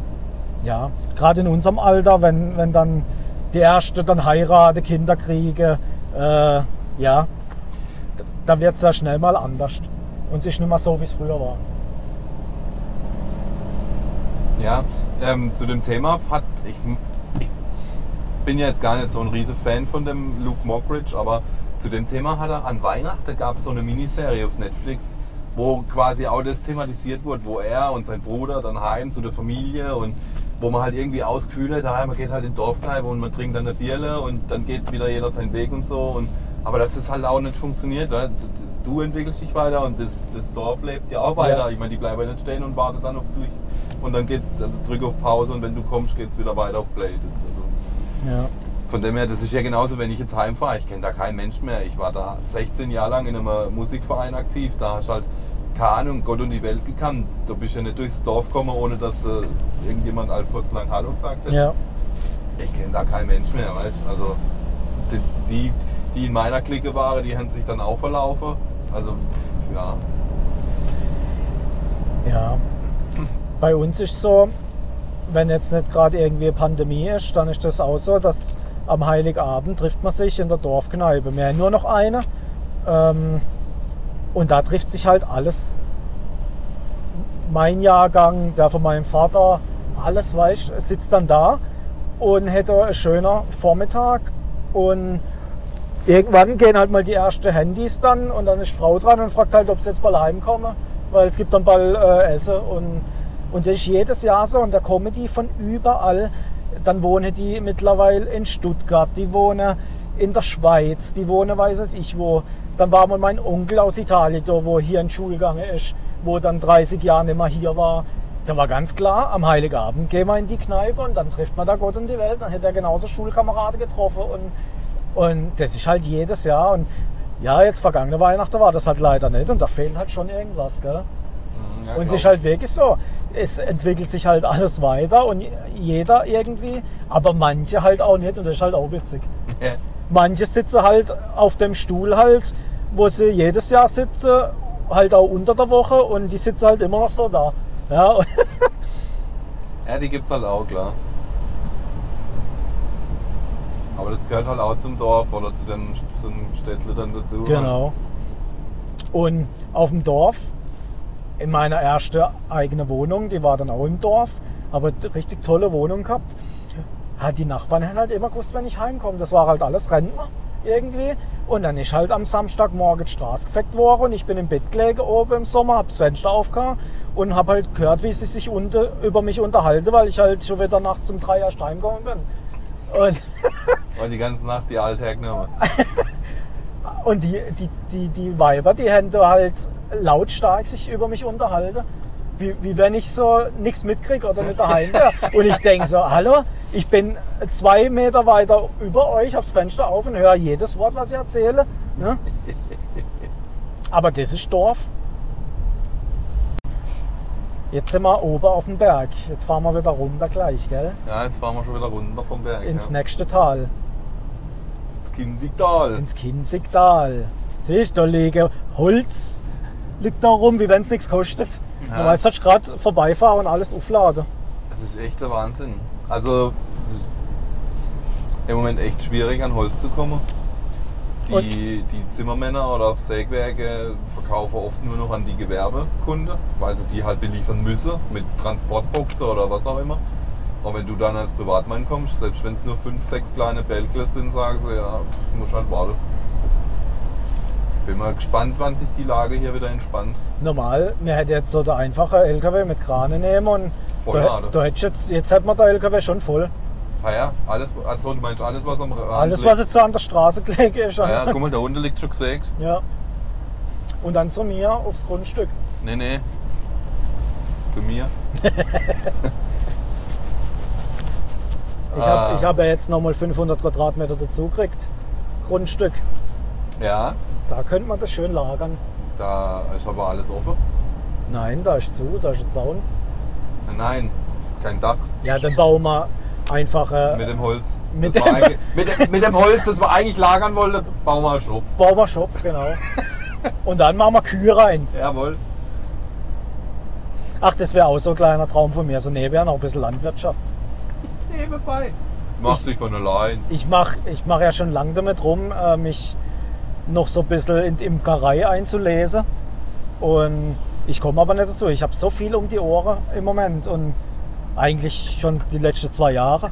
ja, gerade in unserem Alter, wenn, wenn dann die Erste dann heirate, Kinder kriege, äh, ja, da wird es ja schnell mal anders. Und es ist nicht mehr so, wie es früher war. Ja, ähm, zu dem Thema hat ich, ich bin ja jetzt gar nicht so ein riesen Fan von dem Luke Mockridge, aber zu dem Thema hat er an Weihnachten gab es so eine Miniserie auf Netflix, wo quasi auch das thematisiert wurde, wo er und sein Bruder dann heim zu der Familie und wo man halt irgendwie ausgefühlt hat, man geht halt in die Dorfkneipe und man trinkt dann eine Bierle und dann geht wieder jeder seinen Weg und so. Und, aber dass es halt auch nicht funktioniert. weil Du entwickelst dich weiter und das, das Dorf lebt ja auch weiter. Ja. Ich meine, die bleiben ja nicht stehen und warten dann auf dich. Und dann geht's, also drück auf Pause und wenn du kommst, geht's wieder weiter auf Play. Das, also, Ja. von dem her, das ist ja genauso, wenn ich jetzt heimfahre. Ich kenne da keinen Mensch mehr. Ich war da 16 Jahre lang in einem Musikverein aktiv. Da hast du halt, keine Ahnung, Gott und die Welt gekannt. Du bist ja nicht durchs Dorf gekommen, ohne dass du irgendjemand Alfons lang Hallo gesagt hat. ja. Ich kenne da keinen Mensch mehr, weißt du? Also, die, die, die in meiner Clique waren, die haben sich dann auch verlaufen. Also, ja. Ja. Bei uns ist so, wenn jetzt nicht gerade irgendwie Pandemie ist, dann ist das auch so, dass am Heiligabend trifft man sich in der Dorfkneipe. Haben nur noch eine. Ähm, und da trifft sich halt alles. Mein Jahrgang, der von meinem Vater, alles weißt, sitzt dann da und hätte einen schönen Vormittag. Und irgendwann gehen halt mal die ersten Handys dann und dann ist die Frau dran und fragt halt, ob sie jetzt bald heimkommen, weil es gibt dann bald äh, Essen und, und das ist jedes Jahr so und da kommen die von überall. Dann wohnen die mittlerweile in Stuttgart, die wohnen in der Schweiz, die wohnen weiß es ich wo. Dann war mal mein Onkel aus Italien da, wo hier in Schule gegangen ist, wo dann 30 Jahre nicht mehr hier war. Da war ganz klar, am Heiligabend gehen wir in die Kneipe und dann trifft man da Gott und die Welt. Dann hätte er genauso Schulkameraden getroffen und und das ist halt jedes Jahr. Und ja, jetzt vergangene Weihnachten war das halt leider nicht. Und da fehlt halt schon irgendwas, gell? ja und es ist halt wirklich so. Es entwickelt sich halt alles weiter und jeder irgendwie, aber manche halt auch nicht. Und das ist halt auch witzig. Ja. Manche sitzen halt auf dem Stuhl halt, wo sie jedes Jahr sitzen, halt auch unter der Woche und die sitzen halt immer noch so da. Ja, Ja, die gibt's halt auch, klar. Aber das gehört halt auch zum Dorf oder zu dem, zum Städtle dann dazu. Genau. Und auf dem Dorf, in meiner ersten eigenen Wohnung, die war dann auch im Dorf, aber richtig tolle Wohnung gehabt, hat die Nachbarn halt immer gewusst, wenn ich heimkomme. Das war halt alles Rentner irgendwie. Und dann ist halt am Samstagmorgen die Straße gefeckt worden und ich bin im Bett gelegen oben im Sommer, hab das Fenster aufgehauen und hab halt gehört, wie sie sich unter, über mich unterhalten, weil ich halt schon wieder nachts um drei erst heimgekommen bin. Und, Und die ganze Nacht die alte hergenommen. und die, die, die, die Weiber, die haben da halt lautstark sich über mich unterhalten. Wie, wie wenn ich so nichts mitkriege oder nicht daheim wäre. Und ich denke so, hallo, ich bin zwei Meter weiter über euch, habe das Fenster auf und höre jedes Wort, was ich erzähle. Ne? Aber das ist Dorf. Jetzt sind wir oben auf dem Berg. Jetzt fahren wir wieder runter gleich, gell? Ja, jetzt fahren wir schon wieder runter vom Berg. Ins ja. nächste Tal. Das Kinzigtal. Ins Kinzigtal. Siehst du, da liegen Holz liegt da rum, wie wenn es nichts kostet. Ja. Ja. Jetzt hast du gerade vorbeifahren und alles aufladen. Das ist echt der Wahnsinn. Also, es ist im Moment echt schwierig, an Holz zu kommen. Die, die Zimmermänner oder Sägwerke verkaufen oft nur noch an die Gewerbekunden, weil sie die halt beliefern müssen mit Transportboxen oder was auch immer. Aber wenn du dann als Privatmann kommst, selbst wenn es nur fünf, sechs kleine Bälkle sind, sagen sie, ja, muss halt warten. Bin mal gespannt, wann sich die Lage hier wieder entspannt. Normal, wir hätten jetzt so der einfache LKW mit Krane nehmen und da, da hättest du jetzt, jetzt hätten wir der LKW schon voll. Ah ja, alles, also du meinst alles, was am Rand Alles, liegt? was jetzt so an der Straße gelegen ist. Ah ja, guck mal, da unten liegt schon gesägt. Ja. Und dann zu mir aufs Grundstück. Nee, nee. Zu mir. Ich Ah. habe ich hab ja jetzt nochmal 500 Quadratmeter dazu gekriegt. Grundstück. Ja, Da könnte man das schön lagern. da ist aber alles offen. Nein, da ist zu, da ist ein Zaun. Nein, kein Dach Ja, dann bauen wir einfach äh, mit dem Holz. Mit dem- mit, mit dem Holz, das wir eigentlich lagern wollten, bauen wir einen Schopf. bauen wir Schopf, genau. Und dann machen wir Kühe rein. Jawohl. Ach, das wäre auch so ein kleiner Traum von mir. So nebenher noch ein bisschen Landwirtschaft. Nebenbei. Machst dich von allein. Ich mache ich mach ja schon lange damit rum, äh, mich noch so ein bisschen in die Imkerei einzulesen. Und ich komme aber nicht dazu. Ich habe so viel um die Ohren im Moment und eigentlich schon die letzten zwei Jahre.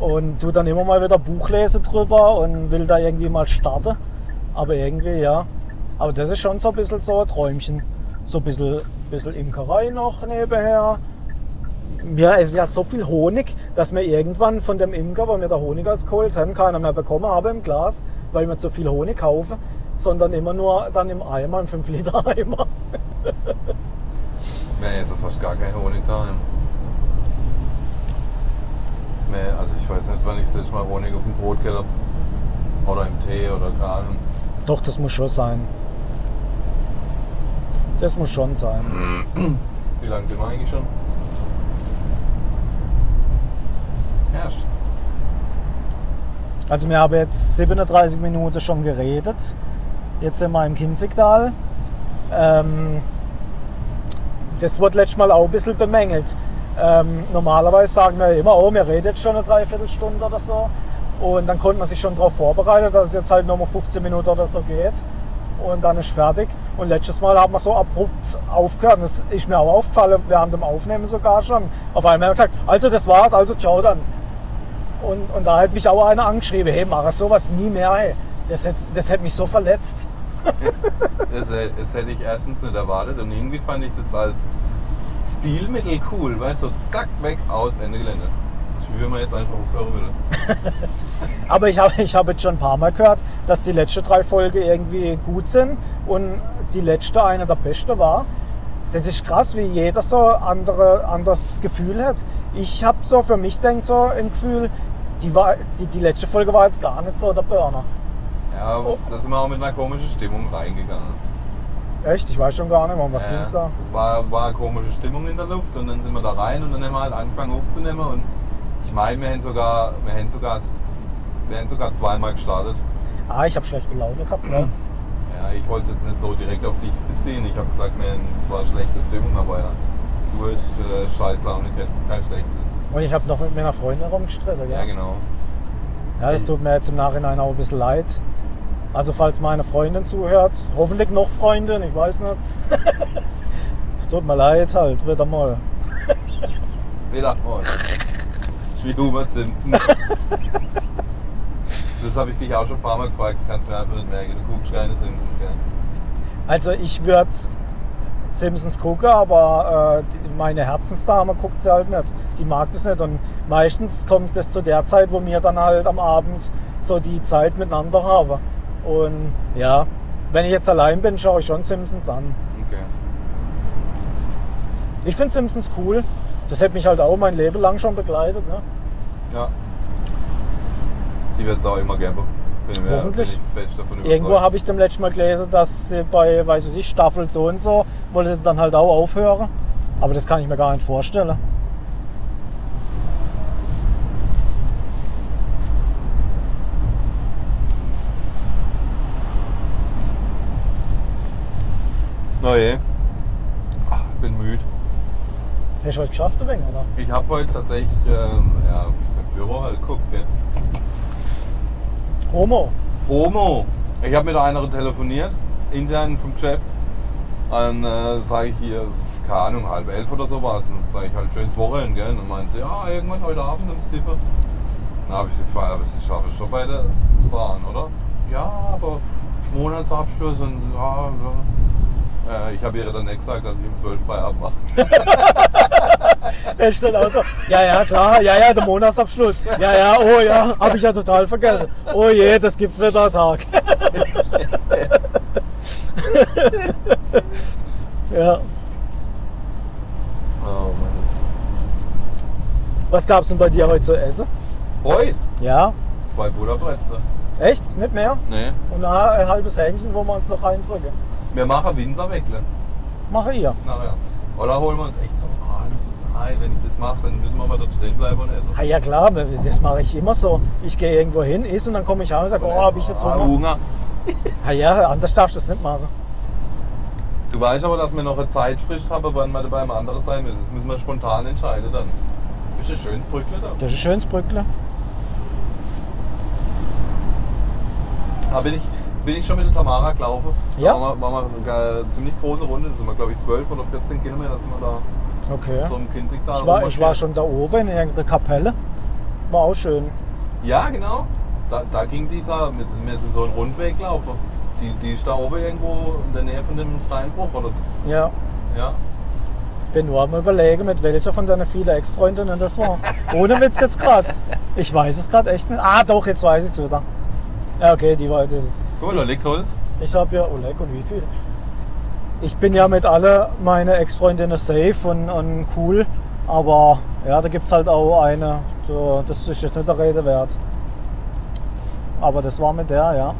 Und tu dann immer mal wieder Buch lesen drüber und will da irgendwie mal starten. Aber irgendwie, ja. Aber das ist schon so ein bisschen so ein Träumchen. So ein bisschen, bisschen Imkerei noch nebenher. Es ist ja so viel Honig, dass wir irgendwann von dem Imker, wo wir der Honig als geholt haben, keiner mehr bekommen haben im Glas, weil wir zu viel Honig kaufen, sondern immer nur dann im Eimer, im 5-Liter-Eimer. Nee, ist ja fast gar kein Honig da. Nee, also ich weiß nicht, wann ich das letzte Mal Honig auf dem Brot gehabt habe. Oder im Tee oder keine Ahnung. Doch, das muss schon sein. Das muss schon sein. Wie lange sind wir eigentlich schon? Erst. Also wir haben jetzt 37 Minuten schon geredet. Jetzt sind wir im Kinzigtal. Ähm, das wurde letztes Mal auch ein bisschen bemängelt. Ähm, normalerweise sagen wir immer, oh, wir reden jetzt schon eine Dreiviertelstunde oder so. Und dann konnte man sich schon darauf vorbereiten, dass es jetzt halt nochmal 15 Minuten oder so geht. Und dann ist fertig. Und letztes Mal haben wir so abrupt aufgehört. Das ist mir auch aufgefallen, während dem Aufnehmen sogar schon. Auf einmal haben wir gesagt, also das war's, also ciao dann. Und, und da hat mich auch einer angeschrieben, hey, mach sowas nie mehr, hey. Das hätte das hätt mich so verletzt. Das, das hätte ich erstens nicht erwartet und irgendwie fand ich das als Stilmittel cool, weißt du, so zack, weg, aus, Ende Gelände. Das ist wie wenn man jetzt einfach aufhören würde. Aber ich habe ich hab jetzt schon ein paar Mal gehört, dass die letzten drei Folgen irgendwie gut sind und die letzte eine der beste war. Das ist krass, wie jeder so andere anderes Gefühl hat. Ich habe so für mich denkt so ein Gefühl, die, war, die, die letzte Folge war jetzt gar nicht so der Burner. Ja, Oh. da sind wir auch mit einer komischen Stimmung reingegangen. Echt? Ich weiß schon gar nicht mehr, um was ja, ging's da? Es war, war eine komische Stimmung in der Luft und dann sind wir da rein und dann haben wir halt angefangen aufzunehmen und ich meine, wir haben sogar, wir haben sogar, wir haben sogar zweimal gestartet. Ah, ich habe schlechte Laune gehabt. Ne? Ja, ich wollte es jetzt nicht so direkt auf dich beziehen. Ich habe gesagt, wir haben zwar schlechte Stimmung, aber ja, du hast äh, scheiß Laune, keine schlechte. Und ich habe noch mit meiner Freundin rumgestritten. Ja, gell? genau. Ja, das tut mir jetzt im Nachhinein auch ein bisschen leid. Also falls meine Freundin zuhört, hoffentlich noch Freundin, ich weiß nicht. Es tut mir leid halt, wieder mal. Wieder mal. Ich wie Homer Simpson. das habe ich dich auch schon ein paar Mal gefragt, kannst mir einfach nicht merken. Du guckst keine Simpsons, gell? Also ich würde Simpsons gucke, aber äh, meine Herzensdame guckt sie halt nicht. Die mag das nicht. Und meistens kommt das zu der Zeit, wo wir dann halt am Abend so die Zeit miteinander haben. Und ja, wenn ich jetzt allein bin, schaue ich schon Simpsons an. Okay. Ich finde Simpsons cool. Das hat mich halt auch mein Leben lang schon begleitet. Ne? Ja. Die wird es auch immer mir Hoffentlich. Irgendwo habe ich dem letzten Mal gelesen, dass sie bei, weiß ich, Staffel so und so, wollte sie dann halt auch aufhören. Aber das kann ich mir gar nicht vorstellen. Oh je. Ach, bin müde. Hast du heute geschafft, ein wenig, oder? Ich habe heute tatsächlich ähm, ja, im Büro halt geguckt. Gell. Homo. Homo. Ich habe mit einer telefoniert, intern vom Geschäft. Dann äh, sage ich hier, keine Ahnung, halb elf oder sowas. Und sage ich halt schönes Wochenende, gell? Und dann meint sie, ja, irgendwann heute Abend um sieben. Dann habe ich sie gefragt, aber das schaffe ich schon bei der Bahn, oder? Ja, aber Monatsabschluss und ja, ja. Äh, ich habe ihr dann nicht gesagt, dass ich um 12 Feierabend mache. Er stellt auch so, ja, ja, klar, ja, ja, der Monatsabschluss. Ja, ja, oh ja, habe ich ja total vergessen. Oh je, das gibt wieder einen Tag. ja. Oh. Was gab's denn bei dir heute zu essen? Heute? Ja, Zwei Butterbrezel. echt? Nicht mehr? Nee. Und ein halbes Hähnchen, wo wir uns noch reindrücken. Wir machen Winzerweckle. Mache ihr. Nachher. Oder holen wir uns echt so. Ah, nein, wenn ich das mache, dann müssen wir mal dort stehen bleiben und essen. Ah, ja klar, das mache ich immer so. Ich gehe irgendwo hin, esse und dann komme ich heim und sage, oh, habe ich jetzt ah, Hunger. Hunger. Ah, ja, anders darfst du das nicht machen. Du weißt aber, dass wir noch eine Zeitfrist haben, wann wir beim anderen sein müssen. Das müssen wir spontan entscheiden dann. Ist ein schönes Brückle da. Das ist ein schönes Brückle. Da bin ich, bin ich schon mit der Tamara gelaufen. Ja? Da waren wir, waren wir eine ziemlich große Runde. Da sind wir, glaube ich, 12 oder 14 Kilometer sind wir da Okay. so im Kinzigtal Ich war, ich war schon da oben in irgendeiner Kapelle. War auch schön. Ja, genau. Da, da ging dieser, wir sind, so einen Rundweg gelaufen. Die, die ist da oben irgendwo in der Nähe von dem Steinbruch, oder? Ja. Ja. Bin nur am überlegen, mit welcher von deinen vielen Ex-Freundinnen das war. Ohne Witz jetzt gerade. Ich weiß es gerade echt nicht. Ah, doch, jetzt weiß ich es wieder. Ja, okay, die war. Das, Mal, da liegt Holz. ich habe ja. Oh, leck, und wie viel? Ich bin ja mit alle meine Ex-Freundinnen safe und, und cool. Aber ja, da gibt es halt auch eine. So, das ist jetzt nicht der Rede wert. Aber das war mit der, ja.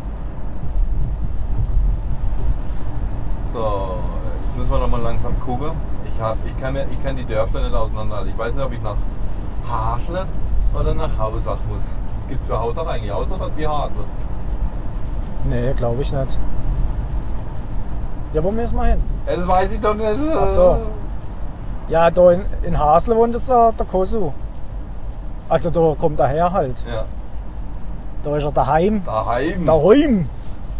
So, jetzt müssen wir noch mal langsam gucken. Ich, hab, ich, kann mir, ich kann die Dörfer nicht auseinanderhalten. Ich weiß nicht, ob ich nach Hasle oder nach Hausach muss. Gibt es für Hausach eigentlich auch so was wie Hasle? Nee, glaube ich nicht. Ja, wo müssen wir hin? Ja, das weiß ich doch nicht. Ach so. Ja, da in, in Hasle wohnt jetzt der, der Kosu. Also da kommt er her halt. Ja, Da ist er daheim. daheim. Daheim.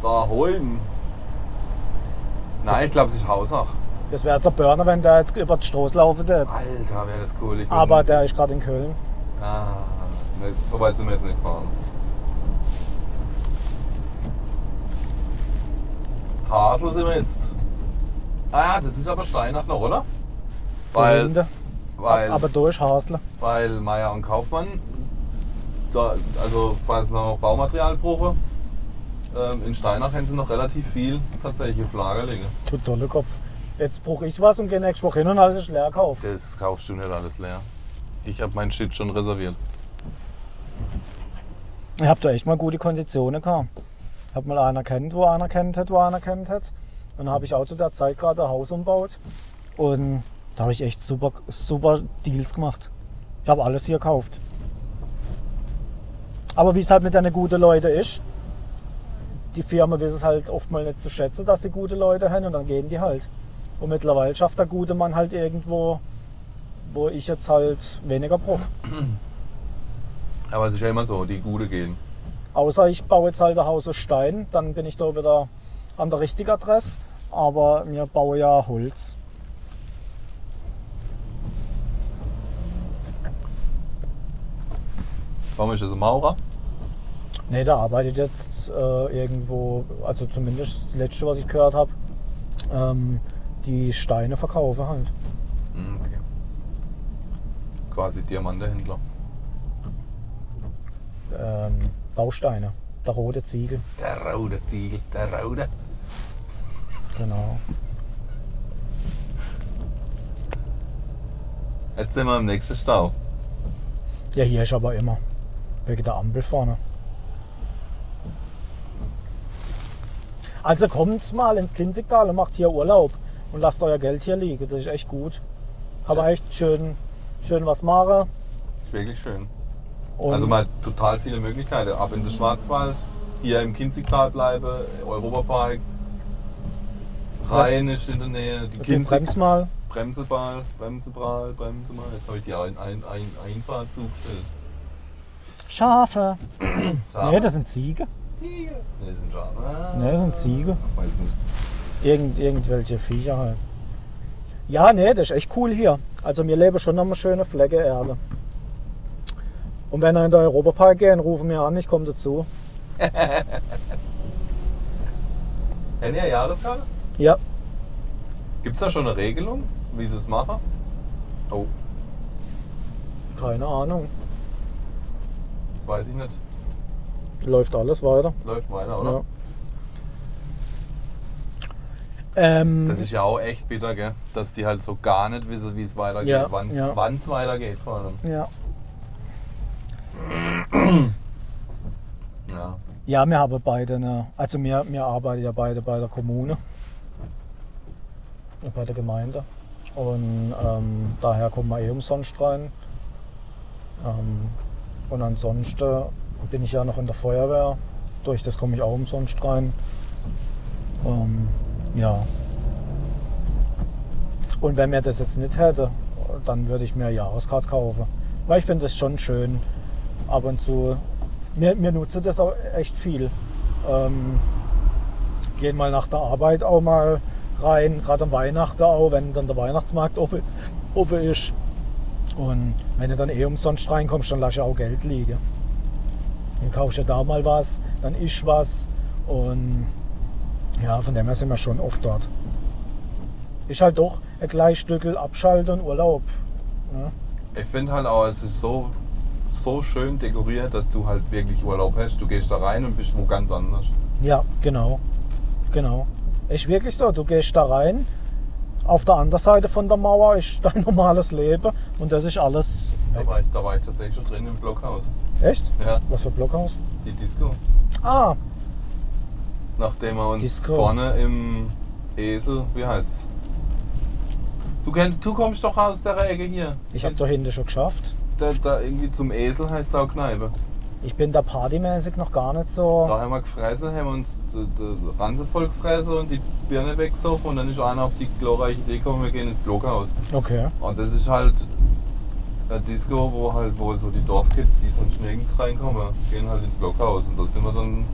Daheim. Nein, ich glaube, es ist Hausach. Das wäre der Burner, wenn der jetzt über die Straße laufen würde. Alter, wäre das cool. Aber der ist gerade in Köln. Ah, ne, so weit sind wir jetzt nicht gefahren. Hasel sind wir jetzt. Ah ja, das ist aber Steinach noch, oder? Weil, Dahinter. weil, Aber da ist Hasle. weil Meier und Kaufmann, da, also falls noch Baumaterial brauche, ähm, in Steinach haben sie noch relativ viel tatsächlich auf Lager liegen. Du tolle Kopf. Jetzt brauche ich was und gehe nächste Woche hin und alles ist leer gekauft. Das kaufst du nicht alles leer. Ich habe meinen Shit schon reserviert. Ich habe da echt mal gute Konditionen gehabt. Habe mal einer kennt, wo einer kennt hat, wo einer kennt hat. Und habe ich auch zu der Zeit gerade ein Haus umgebaut. Und da habe ich echt super, super Deals gemacht. Ich habe alles hier gekauft. Aber wie es halt mit den guten Leuten ist, die Firma wissen es halt oft mal nicht zu schätzen, dass sie gute Leute haben und dann gehen die halt. Und mittlerweile schafft der gute Mann halt irgendwo, wo ich jetzt halt weniger brauche. Aber es ist ja immer so, die Gute gehen. Außer ich baue jetzt halt ein Haus aus Stein, dann bin ich da wieder an der richtigen Adresse. Aber wir bauen ja Holz. Warum ist das ein Maurer? Ne, der arbeitet jetzt äh, irgendwo, also zumindest das letzte, was ich gehört habe, ähm, die Steine verkaufe halt. Hm, Okay. Quasi Diamantehändler. Ähm, Bausteine. Der rote Ziegel. Der rote Ziegel, der rote. Genau. Jetzt sind wir im nächsten Stau. Ja, hier ist aber immer. Wegen der Ampel vorne. Also kommt mal ins Kinzigtal und macht hier Urlaub und lasst euer Geld hier liegen. Das ist echt gut. Kann man echt schön, schön was machen. Ist wirklich schön. Und Also man hat total viele Möglichkeiten. Ab in den Schwarzwald, hier im Kinzigtal bleiben, Europapark. Rhein ist in der Nähe, die den Kinzig, Brems mal. Bremseball, Bremseball, Bremseball. Jetzt habe ich die ein, ein, ein, Einfahrt zugestellt. Schafe. Schafe? Nee, das sind Ziege. Ziege. Nee, das sind Schafe. Ah, Nee, das sind Ziege. Weiß nicht. Irgend, irgendwelche Viecher halt. Ja, nee, das ist echt cool hier. Also wir leben schon auf einer schönen Flecke Erde. Und wenn ihr in den Europapark gehen, rufen wir an, ich komme dazu. Kennt ihr Jahreskarte? Ja, Gibt es da schon eine Regelung, wie sie es machen? Oh, keine Ahnung. das weiß ich nicht. Läuft alles weiter. Läuft weiter, oder? Ja. Ähm, Das ist ja auch echt bitter, gell? Dass die halt so gar nicht wissen, wie es weitergeht, Ja, wann es ja. weitergeht vor allem. ja. Ja. ja, wir haben beide eine, also wir, wir arbeiten ja beide bei der Kommune, bei der Gemeinde. Und ähm, daher kommen wir eh umsonst rein. Ähm, und ansonsten bin ich ja noch in der Feuerwehr. Durch das komme ich auch umsonst rein. Ähm, ja. Und wenn mir das jetzt nicht hätte, dann würde ich mir Jahreskarte kaufen. Weil ich finde es schon schön, ab und zu. Mir, mir nutze das auch echt viel. Ähm, gehen mal nach der Arbeit auch mal rein, gerade am Weihnachten auch, wenn dann der Weihnachtsmarkt offen, offen ist. Und wenn du dann eh umsonst reinkommst, dann lass ich auch Geld liegen. Dann kaufst du da mal was, dann isch was. Und ja, von dem her sind wir schon oft dort. Ist halt doch ein kleines Stückel Abschalten und Urlaub. Ne? Ich finde halt auch, es ist so, so schön dekoriert, dass du halt wirklich Urlaub hast. Du gehst da rein und bist wo ganz anders. Ja, genau. Genau. Ist wirklich so. Du gehst da rein. Auf der anderen Seite von der Mauer ist dein normales Leben und das ist alles. Da war, ich, da war ich tatsächlich schon drin im Blockhaus. Echt? Ja, Was für ein Blockhaus? die Disco. Ah, Nachdem wir uns Disco. vorne im Esel, wie heißt's? Du, kennst, du kommst doch aus der Ecke hier. ich habe da hinten schon geschafft. Da, da irgendwie zum Esel heißt auch Kneipe. Ich bin da partymäßig noch gar nicht so. Da haben wir gefressen, haben wir uns die, Ranze voll gefressen und die Birne weggesoffen und dann ist einer auf die glorreiche Idee gekommen, wir gehen ins Blockhaus. Okay. Und das ist halt ein Disco, wo halt wo so die Dorfkids, die sonst nirgends reinkommen, gehen halt ins Blockhaus und da sind wir dann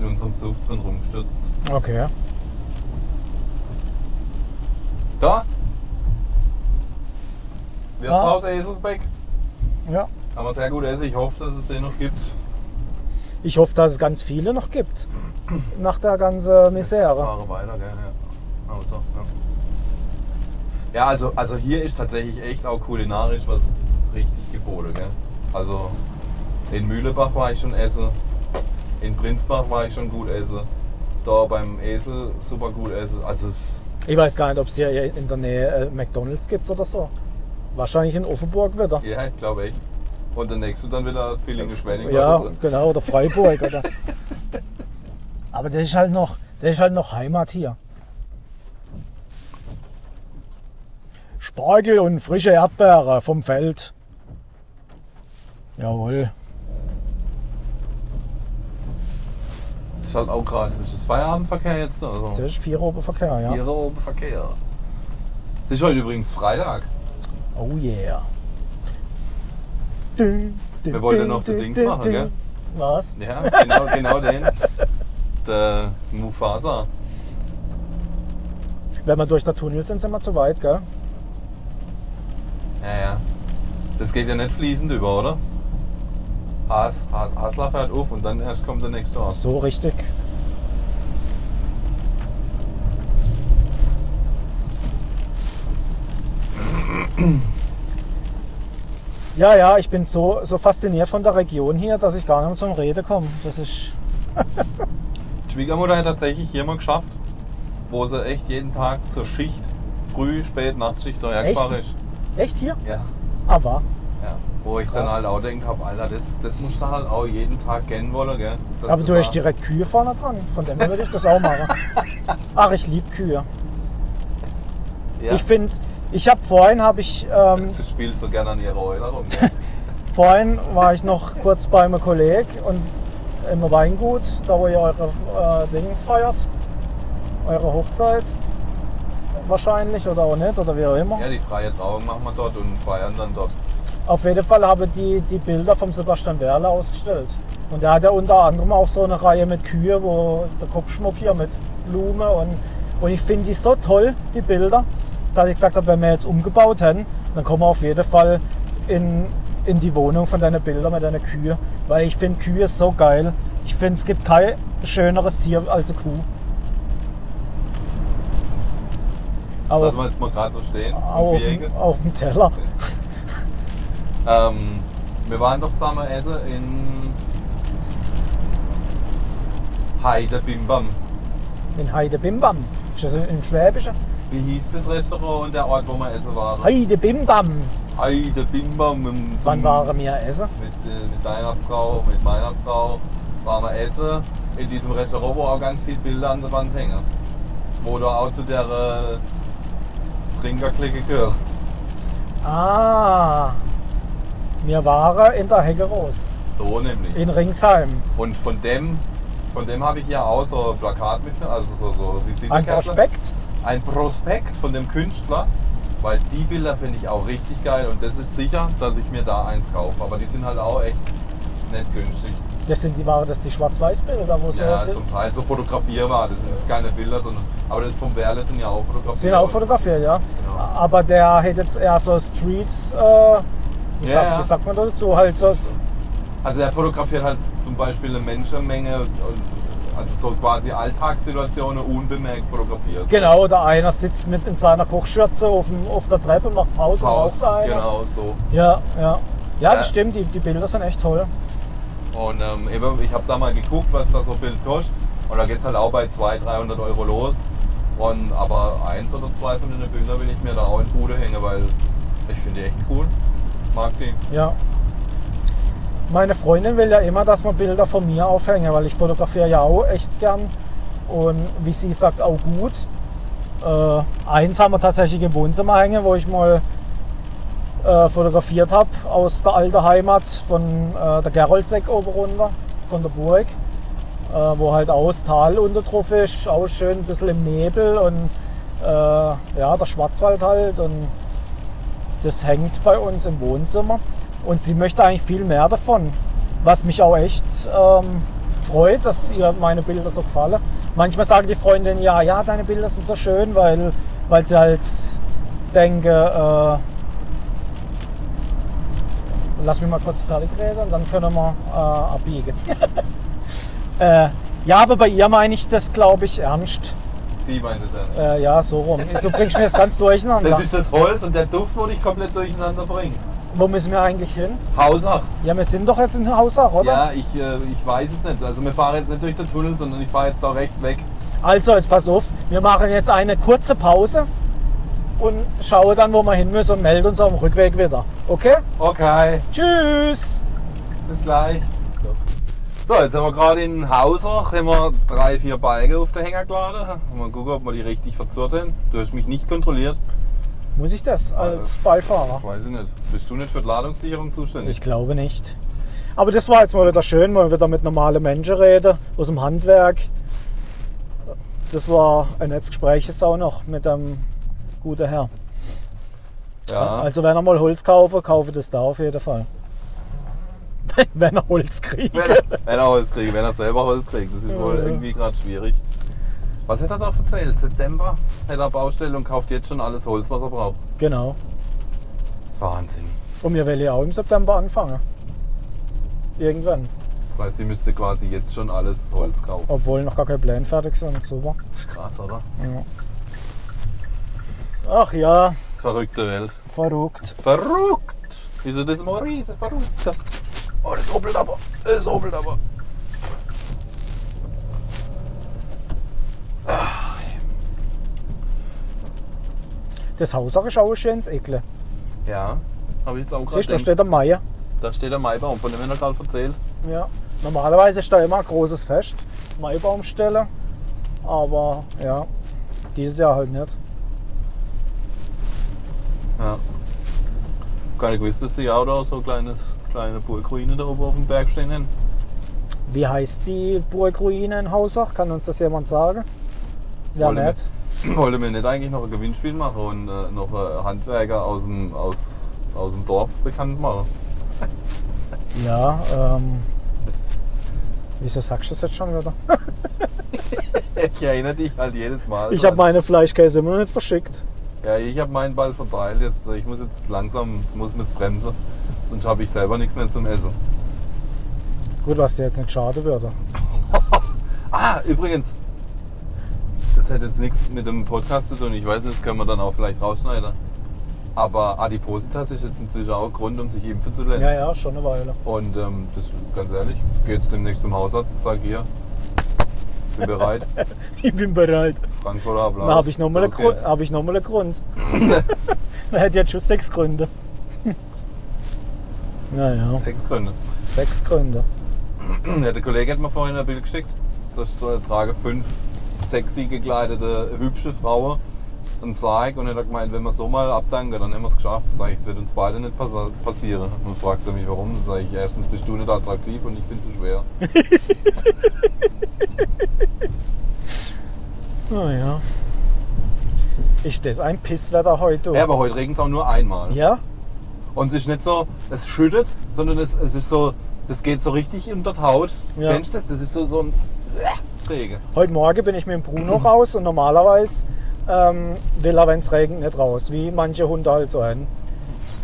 in unserem Suff drin rumgestürzt. Okay. Da! Wirtshaus Eselbeck. Ja. Kann man sehr gut essen. Ich hoffe, dass es den noch gibt. Ich hoffe, dass es ganz viele noch gibt. Nach der ganzen Misere. Fahre weiter, gell? Ja. Also, ja. ja, also, also hier ist tatsächlich echt auch kulinarisch was richtig geboten, gell? Also in Mühlebach war ich schon essen, in Prinzbach war ich schon gut essen, da beim Esel super gut essen. Also Ich weiß gar nicht, ob es hier in der Nähe äh, McDonalds gibt oder so. Wahrscheinlich in Offenburg wieder. ja, ich glaube echt. Und der nächste dann wieder Villingen-Schwenning Ja, oder so. genau, oder Freiburg. Oder. Aber das ist halt noch, das ist halt noch Heimat hier. Spargel und frische Erdbeere vom Feld. Jawohl. Ist halt auch gerade, ist das Feierabendverkehr jetzt? Also, Das ist Vierer-Verkehr, ja. Ihre oben Verkehr. Es ist heute übrigens Freitag. Oh yeah. Wir wollten noch die Dings machen, gell? Was? Ja, genau, genau den. Der Mufasa. Wenn wir durch der Tunnel sind, sind wir zu weit, gell? Ja, ja. Das geht ja nicht fließend über, oder? Has, Has, Haslach hört auf und dann erst kommt der nächste Ort. So richtig. Ja, ja, ich bin so, so fasziniert von der Region hier, dass ich gar nicht mehr zum Reden komme. Das ist. Schwiegermutter hat tatsächlich hier mal geschafft, wo sie echt jeden Tag zur Schicht, früh, spät, Nachtschicht dahergefahren ist. Echt hier? Ja. Aber. ja. Wo ich dann Krass. halt auch denke hab, Alter, das, das musst du halt auch jeden Tag kennen wollen, gell? Dass Aber du hast direkt Kühe vorne dran. Von dem würde ich das auch machen. Ach, ich liebe Kühe. Ja. Ich finde, ich habe vorhin, habe ich, ähm, Du spielst so gerne an ihrer rum. gell? vorhin war ich noch kurz bei einem Kollegen und im Weingut, da wo ihr eure äh, Ding feiert, eure Hochzeit wahrscheinlich oder auch nicht oder wie auch immer. ja, die freie Trauung machen wir dort und feiern dann dort. Auf jeden Fall habe ich die, die Bilder vom Sebastian Werle ausgestellt. Und der hat ja unter anderem auch so eine Reihe mit Kühe, wo der Kopfschmuck hier mit Blume und, und ich finde die so toll, die Bilder, dass ich gesagt habe, wenn wir jetzt umgebaut hätten, dann kommen wir auf jeden Fall in, in die Wohnung von deinen Bildern mit deinen Kühe. Weil ich finde Kühe so geil. Ich finde, es gibt kein schöneres Tier als eine Kuh. Aber Lassen wir jetzt mal gerade so stehen. auf, auf dem Teller. Ähm, wir waren doch zusammen essen in Heide Bimbam. In Heide Bimbam. Ist das im Schwäbischen? Wie hieß das Restaurant und der Ort, wo wir essen waren? Heide Bimbam. Heide Bimbam. im- Wann waren wir essen? Mit, äh, mit deiner Frau, mit meiner Frau waren wir essen in diesem Restaurant, wo auch ganz viele Bilder an der Wand hängen. Wo du auch zu der äh, Trinkerklicke gehört. Ah. Wir waren in der Heckeros. So nämlich. In Ringsheim. Und von dem, von dem habe ich ja auch so ein Plakat mit, also so, so Ein Visitenkärtchen. Prospekt. Ein Prospekt von dem Künstler, weil die Bilder finde ich auch richtig geil und das ist sicher, dass ich mir da eins kaufe. Aber die sind halt auch echt nicht günstig. Das sind die, waren das die Schwarz-Weiß-Bilder, wo so Ja, zum Teil so fotografierbar. Das sind keine Bilder, sondern aber das vom Werle sind ja auch fotografiert. sind auch fotografiert, ja. Genau. Aber der hat jetzt eher so Street, äh, wie, Ja, sagt, ja. wie sagt man dazu, halt so, Also er fotografiert halt zum Beispiel eine Menschenmenge, und- also so quasi Alltagssituationen unbemerkt fotografiert. genau, der einer sitzt mit in seiner Kochschürze auf, dem, auf der Treppe, macht Pause, raucht einer. genau so. Ja, ja. Ja, das Ja. stimmt, die, die Bilder sind echt toll. Und ähm, eben, ich habe da mal geguckt, was da so ein Bild kostet. Und da geht es halt auch bei 200, 300 Euro los. Und, aber eins oder zwei von den Bildern will ich mir da auch in die Bude hängen, weil ich finde die echt cool. Mag die. Ja. Meine Freundin will ja immer, dass man Bilder von mir aufhängen, weil ich fotografiere ja auch echt gern. Und wie sie sagt, auch gut. Äh, eins haben wir tatsächlich im Wohnzimmer hängen, wo ich mal äh, fotografiert habe aus der alten Heimat von äh, der Geroldsegg oben runter, von der Burg. Äh, wo halt auch das Tal unter ist, auch schön ein bisschen im Nebel und äh, ja, der Schwarzwald halt. Und das hängt bei uns im Wohnzimmer und sie möchte eigentlich viel mehr davon. Was mich auch echt ähm, freut, dass ihr meine Bilder so gefallen. Manchmal sagen die Freundinnen, ja, ja, deine Bilder sind so schön, weil, weil sie halt denken, äh, lass mich mal kurz fertig reden und dann können wir äh, abbiegen. äh, ja, aber bei ihr meine ich das, glaube ich, ernst. Sie meint es ernst. Äh, ja, so rum. Du bringst mir das ganz durcheinander. Das ist das Holz und der Duft, wo dich komplett durcheinander bringt. Wo müssen wir eigentlich hin? Hausach. Ja, wir sind doch jetzt in Hausach, oder? Ja, ich, äh, ich weiß es nicht. Also wir fahren jetzt nicht durch den Tunnel, sondern ich fahre jetzt da rechts weg. Also, jetzt pass auf, wir machen jetzt eine kurze Pause und schauen dann, wo wir hin müssen und melden uns auf dem Rückweg wieder. Okay? Okay, Tschüss! bis gleich. So, jetzt sind wir gerade in Hausach, haben wir drei, vier Balken auf der Hänger geladen. Mal gucken, ob wir die richtig verzurrt haben. Du hast mich nicht kontrolliert. Muss ich das als Beifahrer? Weiß ich nicht. Bist du nicht für die Ladungssicherung zuständig? Ich glaube nicht. Aber das war jetzt mal wieder schön, mal wieder mit normalen Menschen reden, aus dem Handwerk. Das war ein nettes Gespräch jetzt auch noch mit dem guten Herr. ja. Also wenn er mal Holz kaufen, kaufe das da auf jeden Fall. wenn er Holz kriegt. Wenn er, wenn er Holz kriegt, wenn er selber Holz kriegt. Das ist wohl irgendwie gerade schwierig. Was hat er da erzählt? September hat er Baustelle und kauft jetzt schon alles Holz, was er braucht. Genau. Wahnsinn. Und wir wollen ja auch im September anfangen. Irgendwann. Das heißt, die müsste quasi jetzt schon alles Holz kaufen. Obwohl noch gar keine Pläne fertig sind. Super. Das ist krass, oder? Ja. Ach ja, Verrückte Welt. verrückt. Verrückt! Wieso das mal riesen verrückt? Oh, das hoppelt aber. Das hoppelt aber. Das Haus ist auch ein schönes Eckle. Ja, habe ich jetzt auch gerade Siehst du, da steht der Meier. Da steht der Maibaum, von dem wir gerade erzählt. Ja. Normalerweise ist da immer ein großes Fest. Maibaumstelle. Aber ja, dieses Jahr halt nicht. Ja. Keine gewusst, dass sie ja oder so ein kleines, kleine Burgruine da oben auf dem Berg stehen. Wie heißt die Burgruine in Hausach? Kann uns das jemand sagen? Ja, Wollte nicht. Wollte mir nicht eigentlich noch ein Gewinnspiel machen und äh, noch äh, Handwerker aus dem, aus, aus dem Dorf bekannt machen? Ja, ähm. Wieso sagst du das jetzt schon wieder? Ich erinnere dich halt jedes Mal. Ich habe meine Fleischkäse immer noch nicht verschickt. Ja, ich habe meinen Ball verteilt. Jetzt, ich muss jetzt langsam muss mit bremsen. Sonst habe ich selber nichts mehr zum Essen. Gut, was dir jetzt nicht schade würde. Ah, übrigens. Das hat jetzt nichts mit dem Podcast zu tun. Ich weiß das können wir dann auch vielleicht rausschneiden. Aber Adipositas ist jetzt inzwischen auch Grund, um sich impfen zu lassen. Ja, ja, schon eine Weile. Und ähm, das, ganz ehrlich, geh jetzt demnächst zum Hausarzt und sag hier, bin bereit. Ich bin bereit. Frankfurter Applaus. Dann habe ich nochmal einen, Grund- hab ich noch mal einen Grund. Man hätte jetzt schon sechs Gründe. Naja, Sechs Gründe. sechs Gründe. Ja, der Kollege hat mir vorhin ein Bild geschickt. Da st- tragen fünf sexy gekleidete, hübsche Frauen einen Sarg und er hat gemeint, wenn wir so mal abdanken, dann haben wir es geschafft. Sag ich, es wird uns beide nicht passa- passieren. Und fragt er mich, warum? Dann sage ich, erstens bist du nicht attraktiv und ich bin zu schwer. Naja. Ist das ein Pisswetter heute? Ja, aber heute regnet es auch nur einmal. Ja? Und es ist nicht so, es schüttet, sondern es, es ist so, das geht so richtig unter die Haut. Ja. Kennst du das? Das ist so, so ein Regen. Heute Morgen bin ich mit dem Bruno raus und normalerweise ähm, will er, wenn es regnet, nicht raus, wie manche Hunde halt so haben.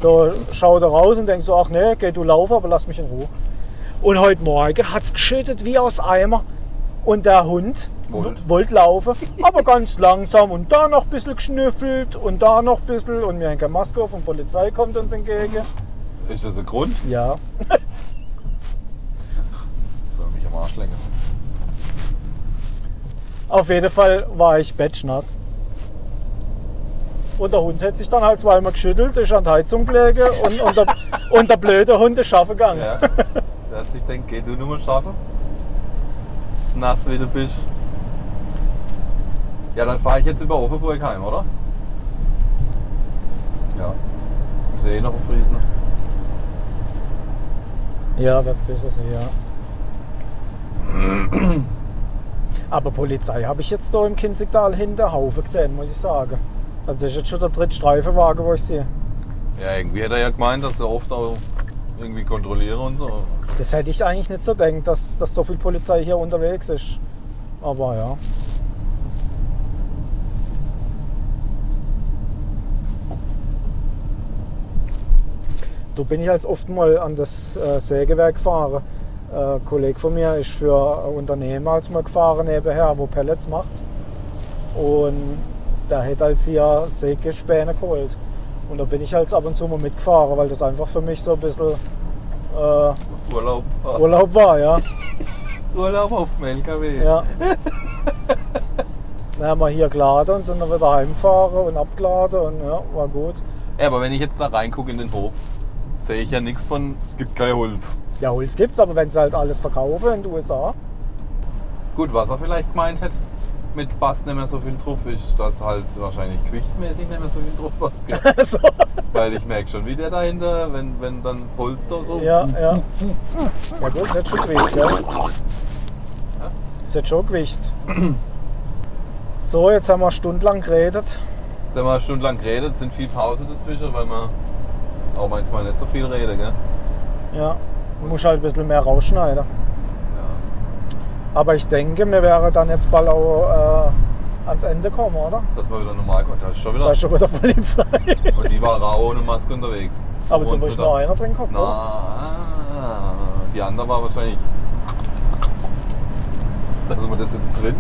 Da schaut er raus und denkt so, ach nee, geh du laufen, aber lass mich in Ruhe. Und heute Morgen hat es geschüttet wie aus Eimer und der Hund Wollt. wollte laufen, aber ganz langsam und da noch ein bisschen geschnüffelt und da noch ein bisschen und mir keine Maske die Polizei kommt uns entgegen. Ist das ein Grund? Ja, Soll mich am Arsch lecken. Auf jeden Fall war ich batschnass. Und der Hund hat sich dann halt zweimal geschüttelt, ist an die Heizung gelegen und, und, der, und der blöde Hund ist schaffen gegangen. Ja. Der hat sich denkt, geh du nur mal schaffen. Nass wie du bist. Ja, dann fahre ich jetzt über Offenburg heim, oder? Ja. Ich sehe eh noch auf Friesen. Ja, wird besser sein, ja. Aber Polizei habe ich jetzt da im Kinzigtal hinter Haufen gesehen, muss ich sagen. Also das ist jetzt schon der dritte Streifenwagen, wo ich sehe. Ja, irgendwie hat er ja gemeint, dass er oft auch irgendwie kontrolliere und so. Das hätte ich eigentlich nicht so gedacht, dass, dass so viel Polizei hier unterwegs ist. Aber ja. Da bin ich jetzt oft mal an das äh, Sägewerk gefahren. Äh, ein Kollege von mir ist für ein Unternehmen als mal gefahren nebenher, wo Pellets macht. Und der hat als hier Sägespäne geholt. Und da bin ich halt ab und zu mal mitgefahren, weil das einfach für mich so ein bisschen äh, Urlaub. Urlaub war, ja. Urlaub auf dem LKW. ja. Dann haben wir hier geladen und sind dann wieder heimgefahren und abgeladen und ja, war gut. Ja, aber wenn ich jetzt da reingucke in den Hof, sehe ich ja nichts von, es gibt kein Holz. Ja, Holz gibt's, aber wenn sie halt alles verkaufen in den USA. Gut, was er vielleicht gemeint hat, mit passt nicht mehr so viel drauf, ist, dass halt wahrscheinlich gewichtsmäßig nicht mehr so viel drauf passt. Gell? so. Weil ich merke schon, wie der dahinter, wenn, wenn dann das Holz da so. Ja, ja. Ja gut, das hat schon Gewicht, ja. Das hat schon Gewicht. So, jetzt haben wir stundenlang geredet. Jetzt haben wir stundenlang geredet, sind viel Pause dazwischen, weil wir auch manchmal nicht so viel reden, gell? Ja, muss halt ein bisschen mehr rausschneiden. Ja. Aber ich denke, wir wären dann jetzt bald auch äh, ans Ende kommen, oder? Dass wir wieder normal. Da ist schon Da wieder. ist schon wieder Polizei. Und die war auch ohne Maske unterwegs. Aber du musst noch einer drin gucken. Na, die andere war wahrscheinlich. Lassen wir das jetzt drin?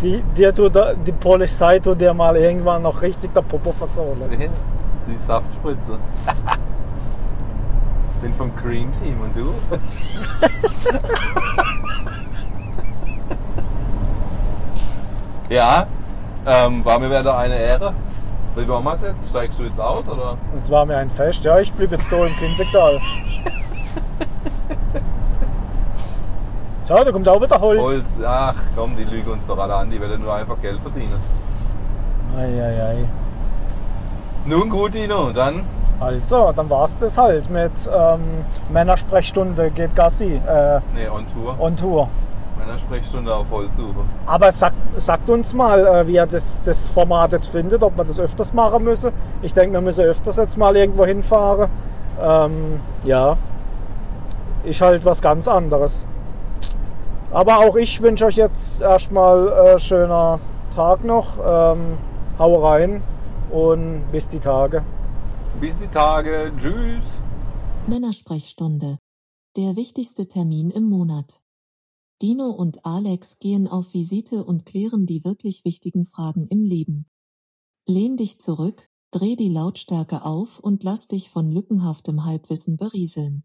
Die, dir tut, die Polizei tut dir mal irgendwann noch richtig der Popo versohlen. Nee, die Saftspritze. Bin vom Cream Team und du? ja, ähm, war mir wieder eine Ehre. Wie machen wir es jetzt? Steigst du jetzt aus oder? Es war mir ein Fest. Ja, ich blieb jetzt da im Kinzigtal. Schau, da kommt auch wieder Holz. Holz, ach komm, die lügen uns doch alle an, die wollen nur einfach Geld verdienen. Eieiei. Nun gut, Dino, dann Also, dann war's das halt mit ähm, Männersprechstunde geht Gassi äh, ne, on Tour. on Tour. Männersprechstunde auf Holzsuche. Aber sag, sagt uns mal, äh, wie ihr das, das Format jetzt findet, ob wir das öfters machen müssen. Ich denke, wir müssen öfters jetzt mal irgendwo hinfahren. Ähm, ja, ist halt was ganz anderes. Aber auch ich wünsche euch jetzt erstmal äh, schöner Tag noch. Ähm, hau rein und bis die Tage. Bis die Tage. Tschüss. Männersprechstunde. Der wichtigste Termin im Monat. Dino und Alex gehen auf Visite und klären die wirklich wichtigen Fragen im Leben. Lehn dich zurück, dreh die Lautstärke auf und lass dich von lückenhaftem Halbwissen berieseln.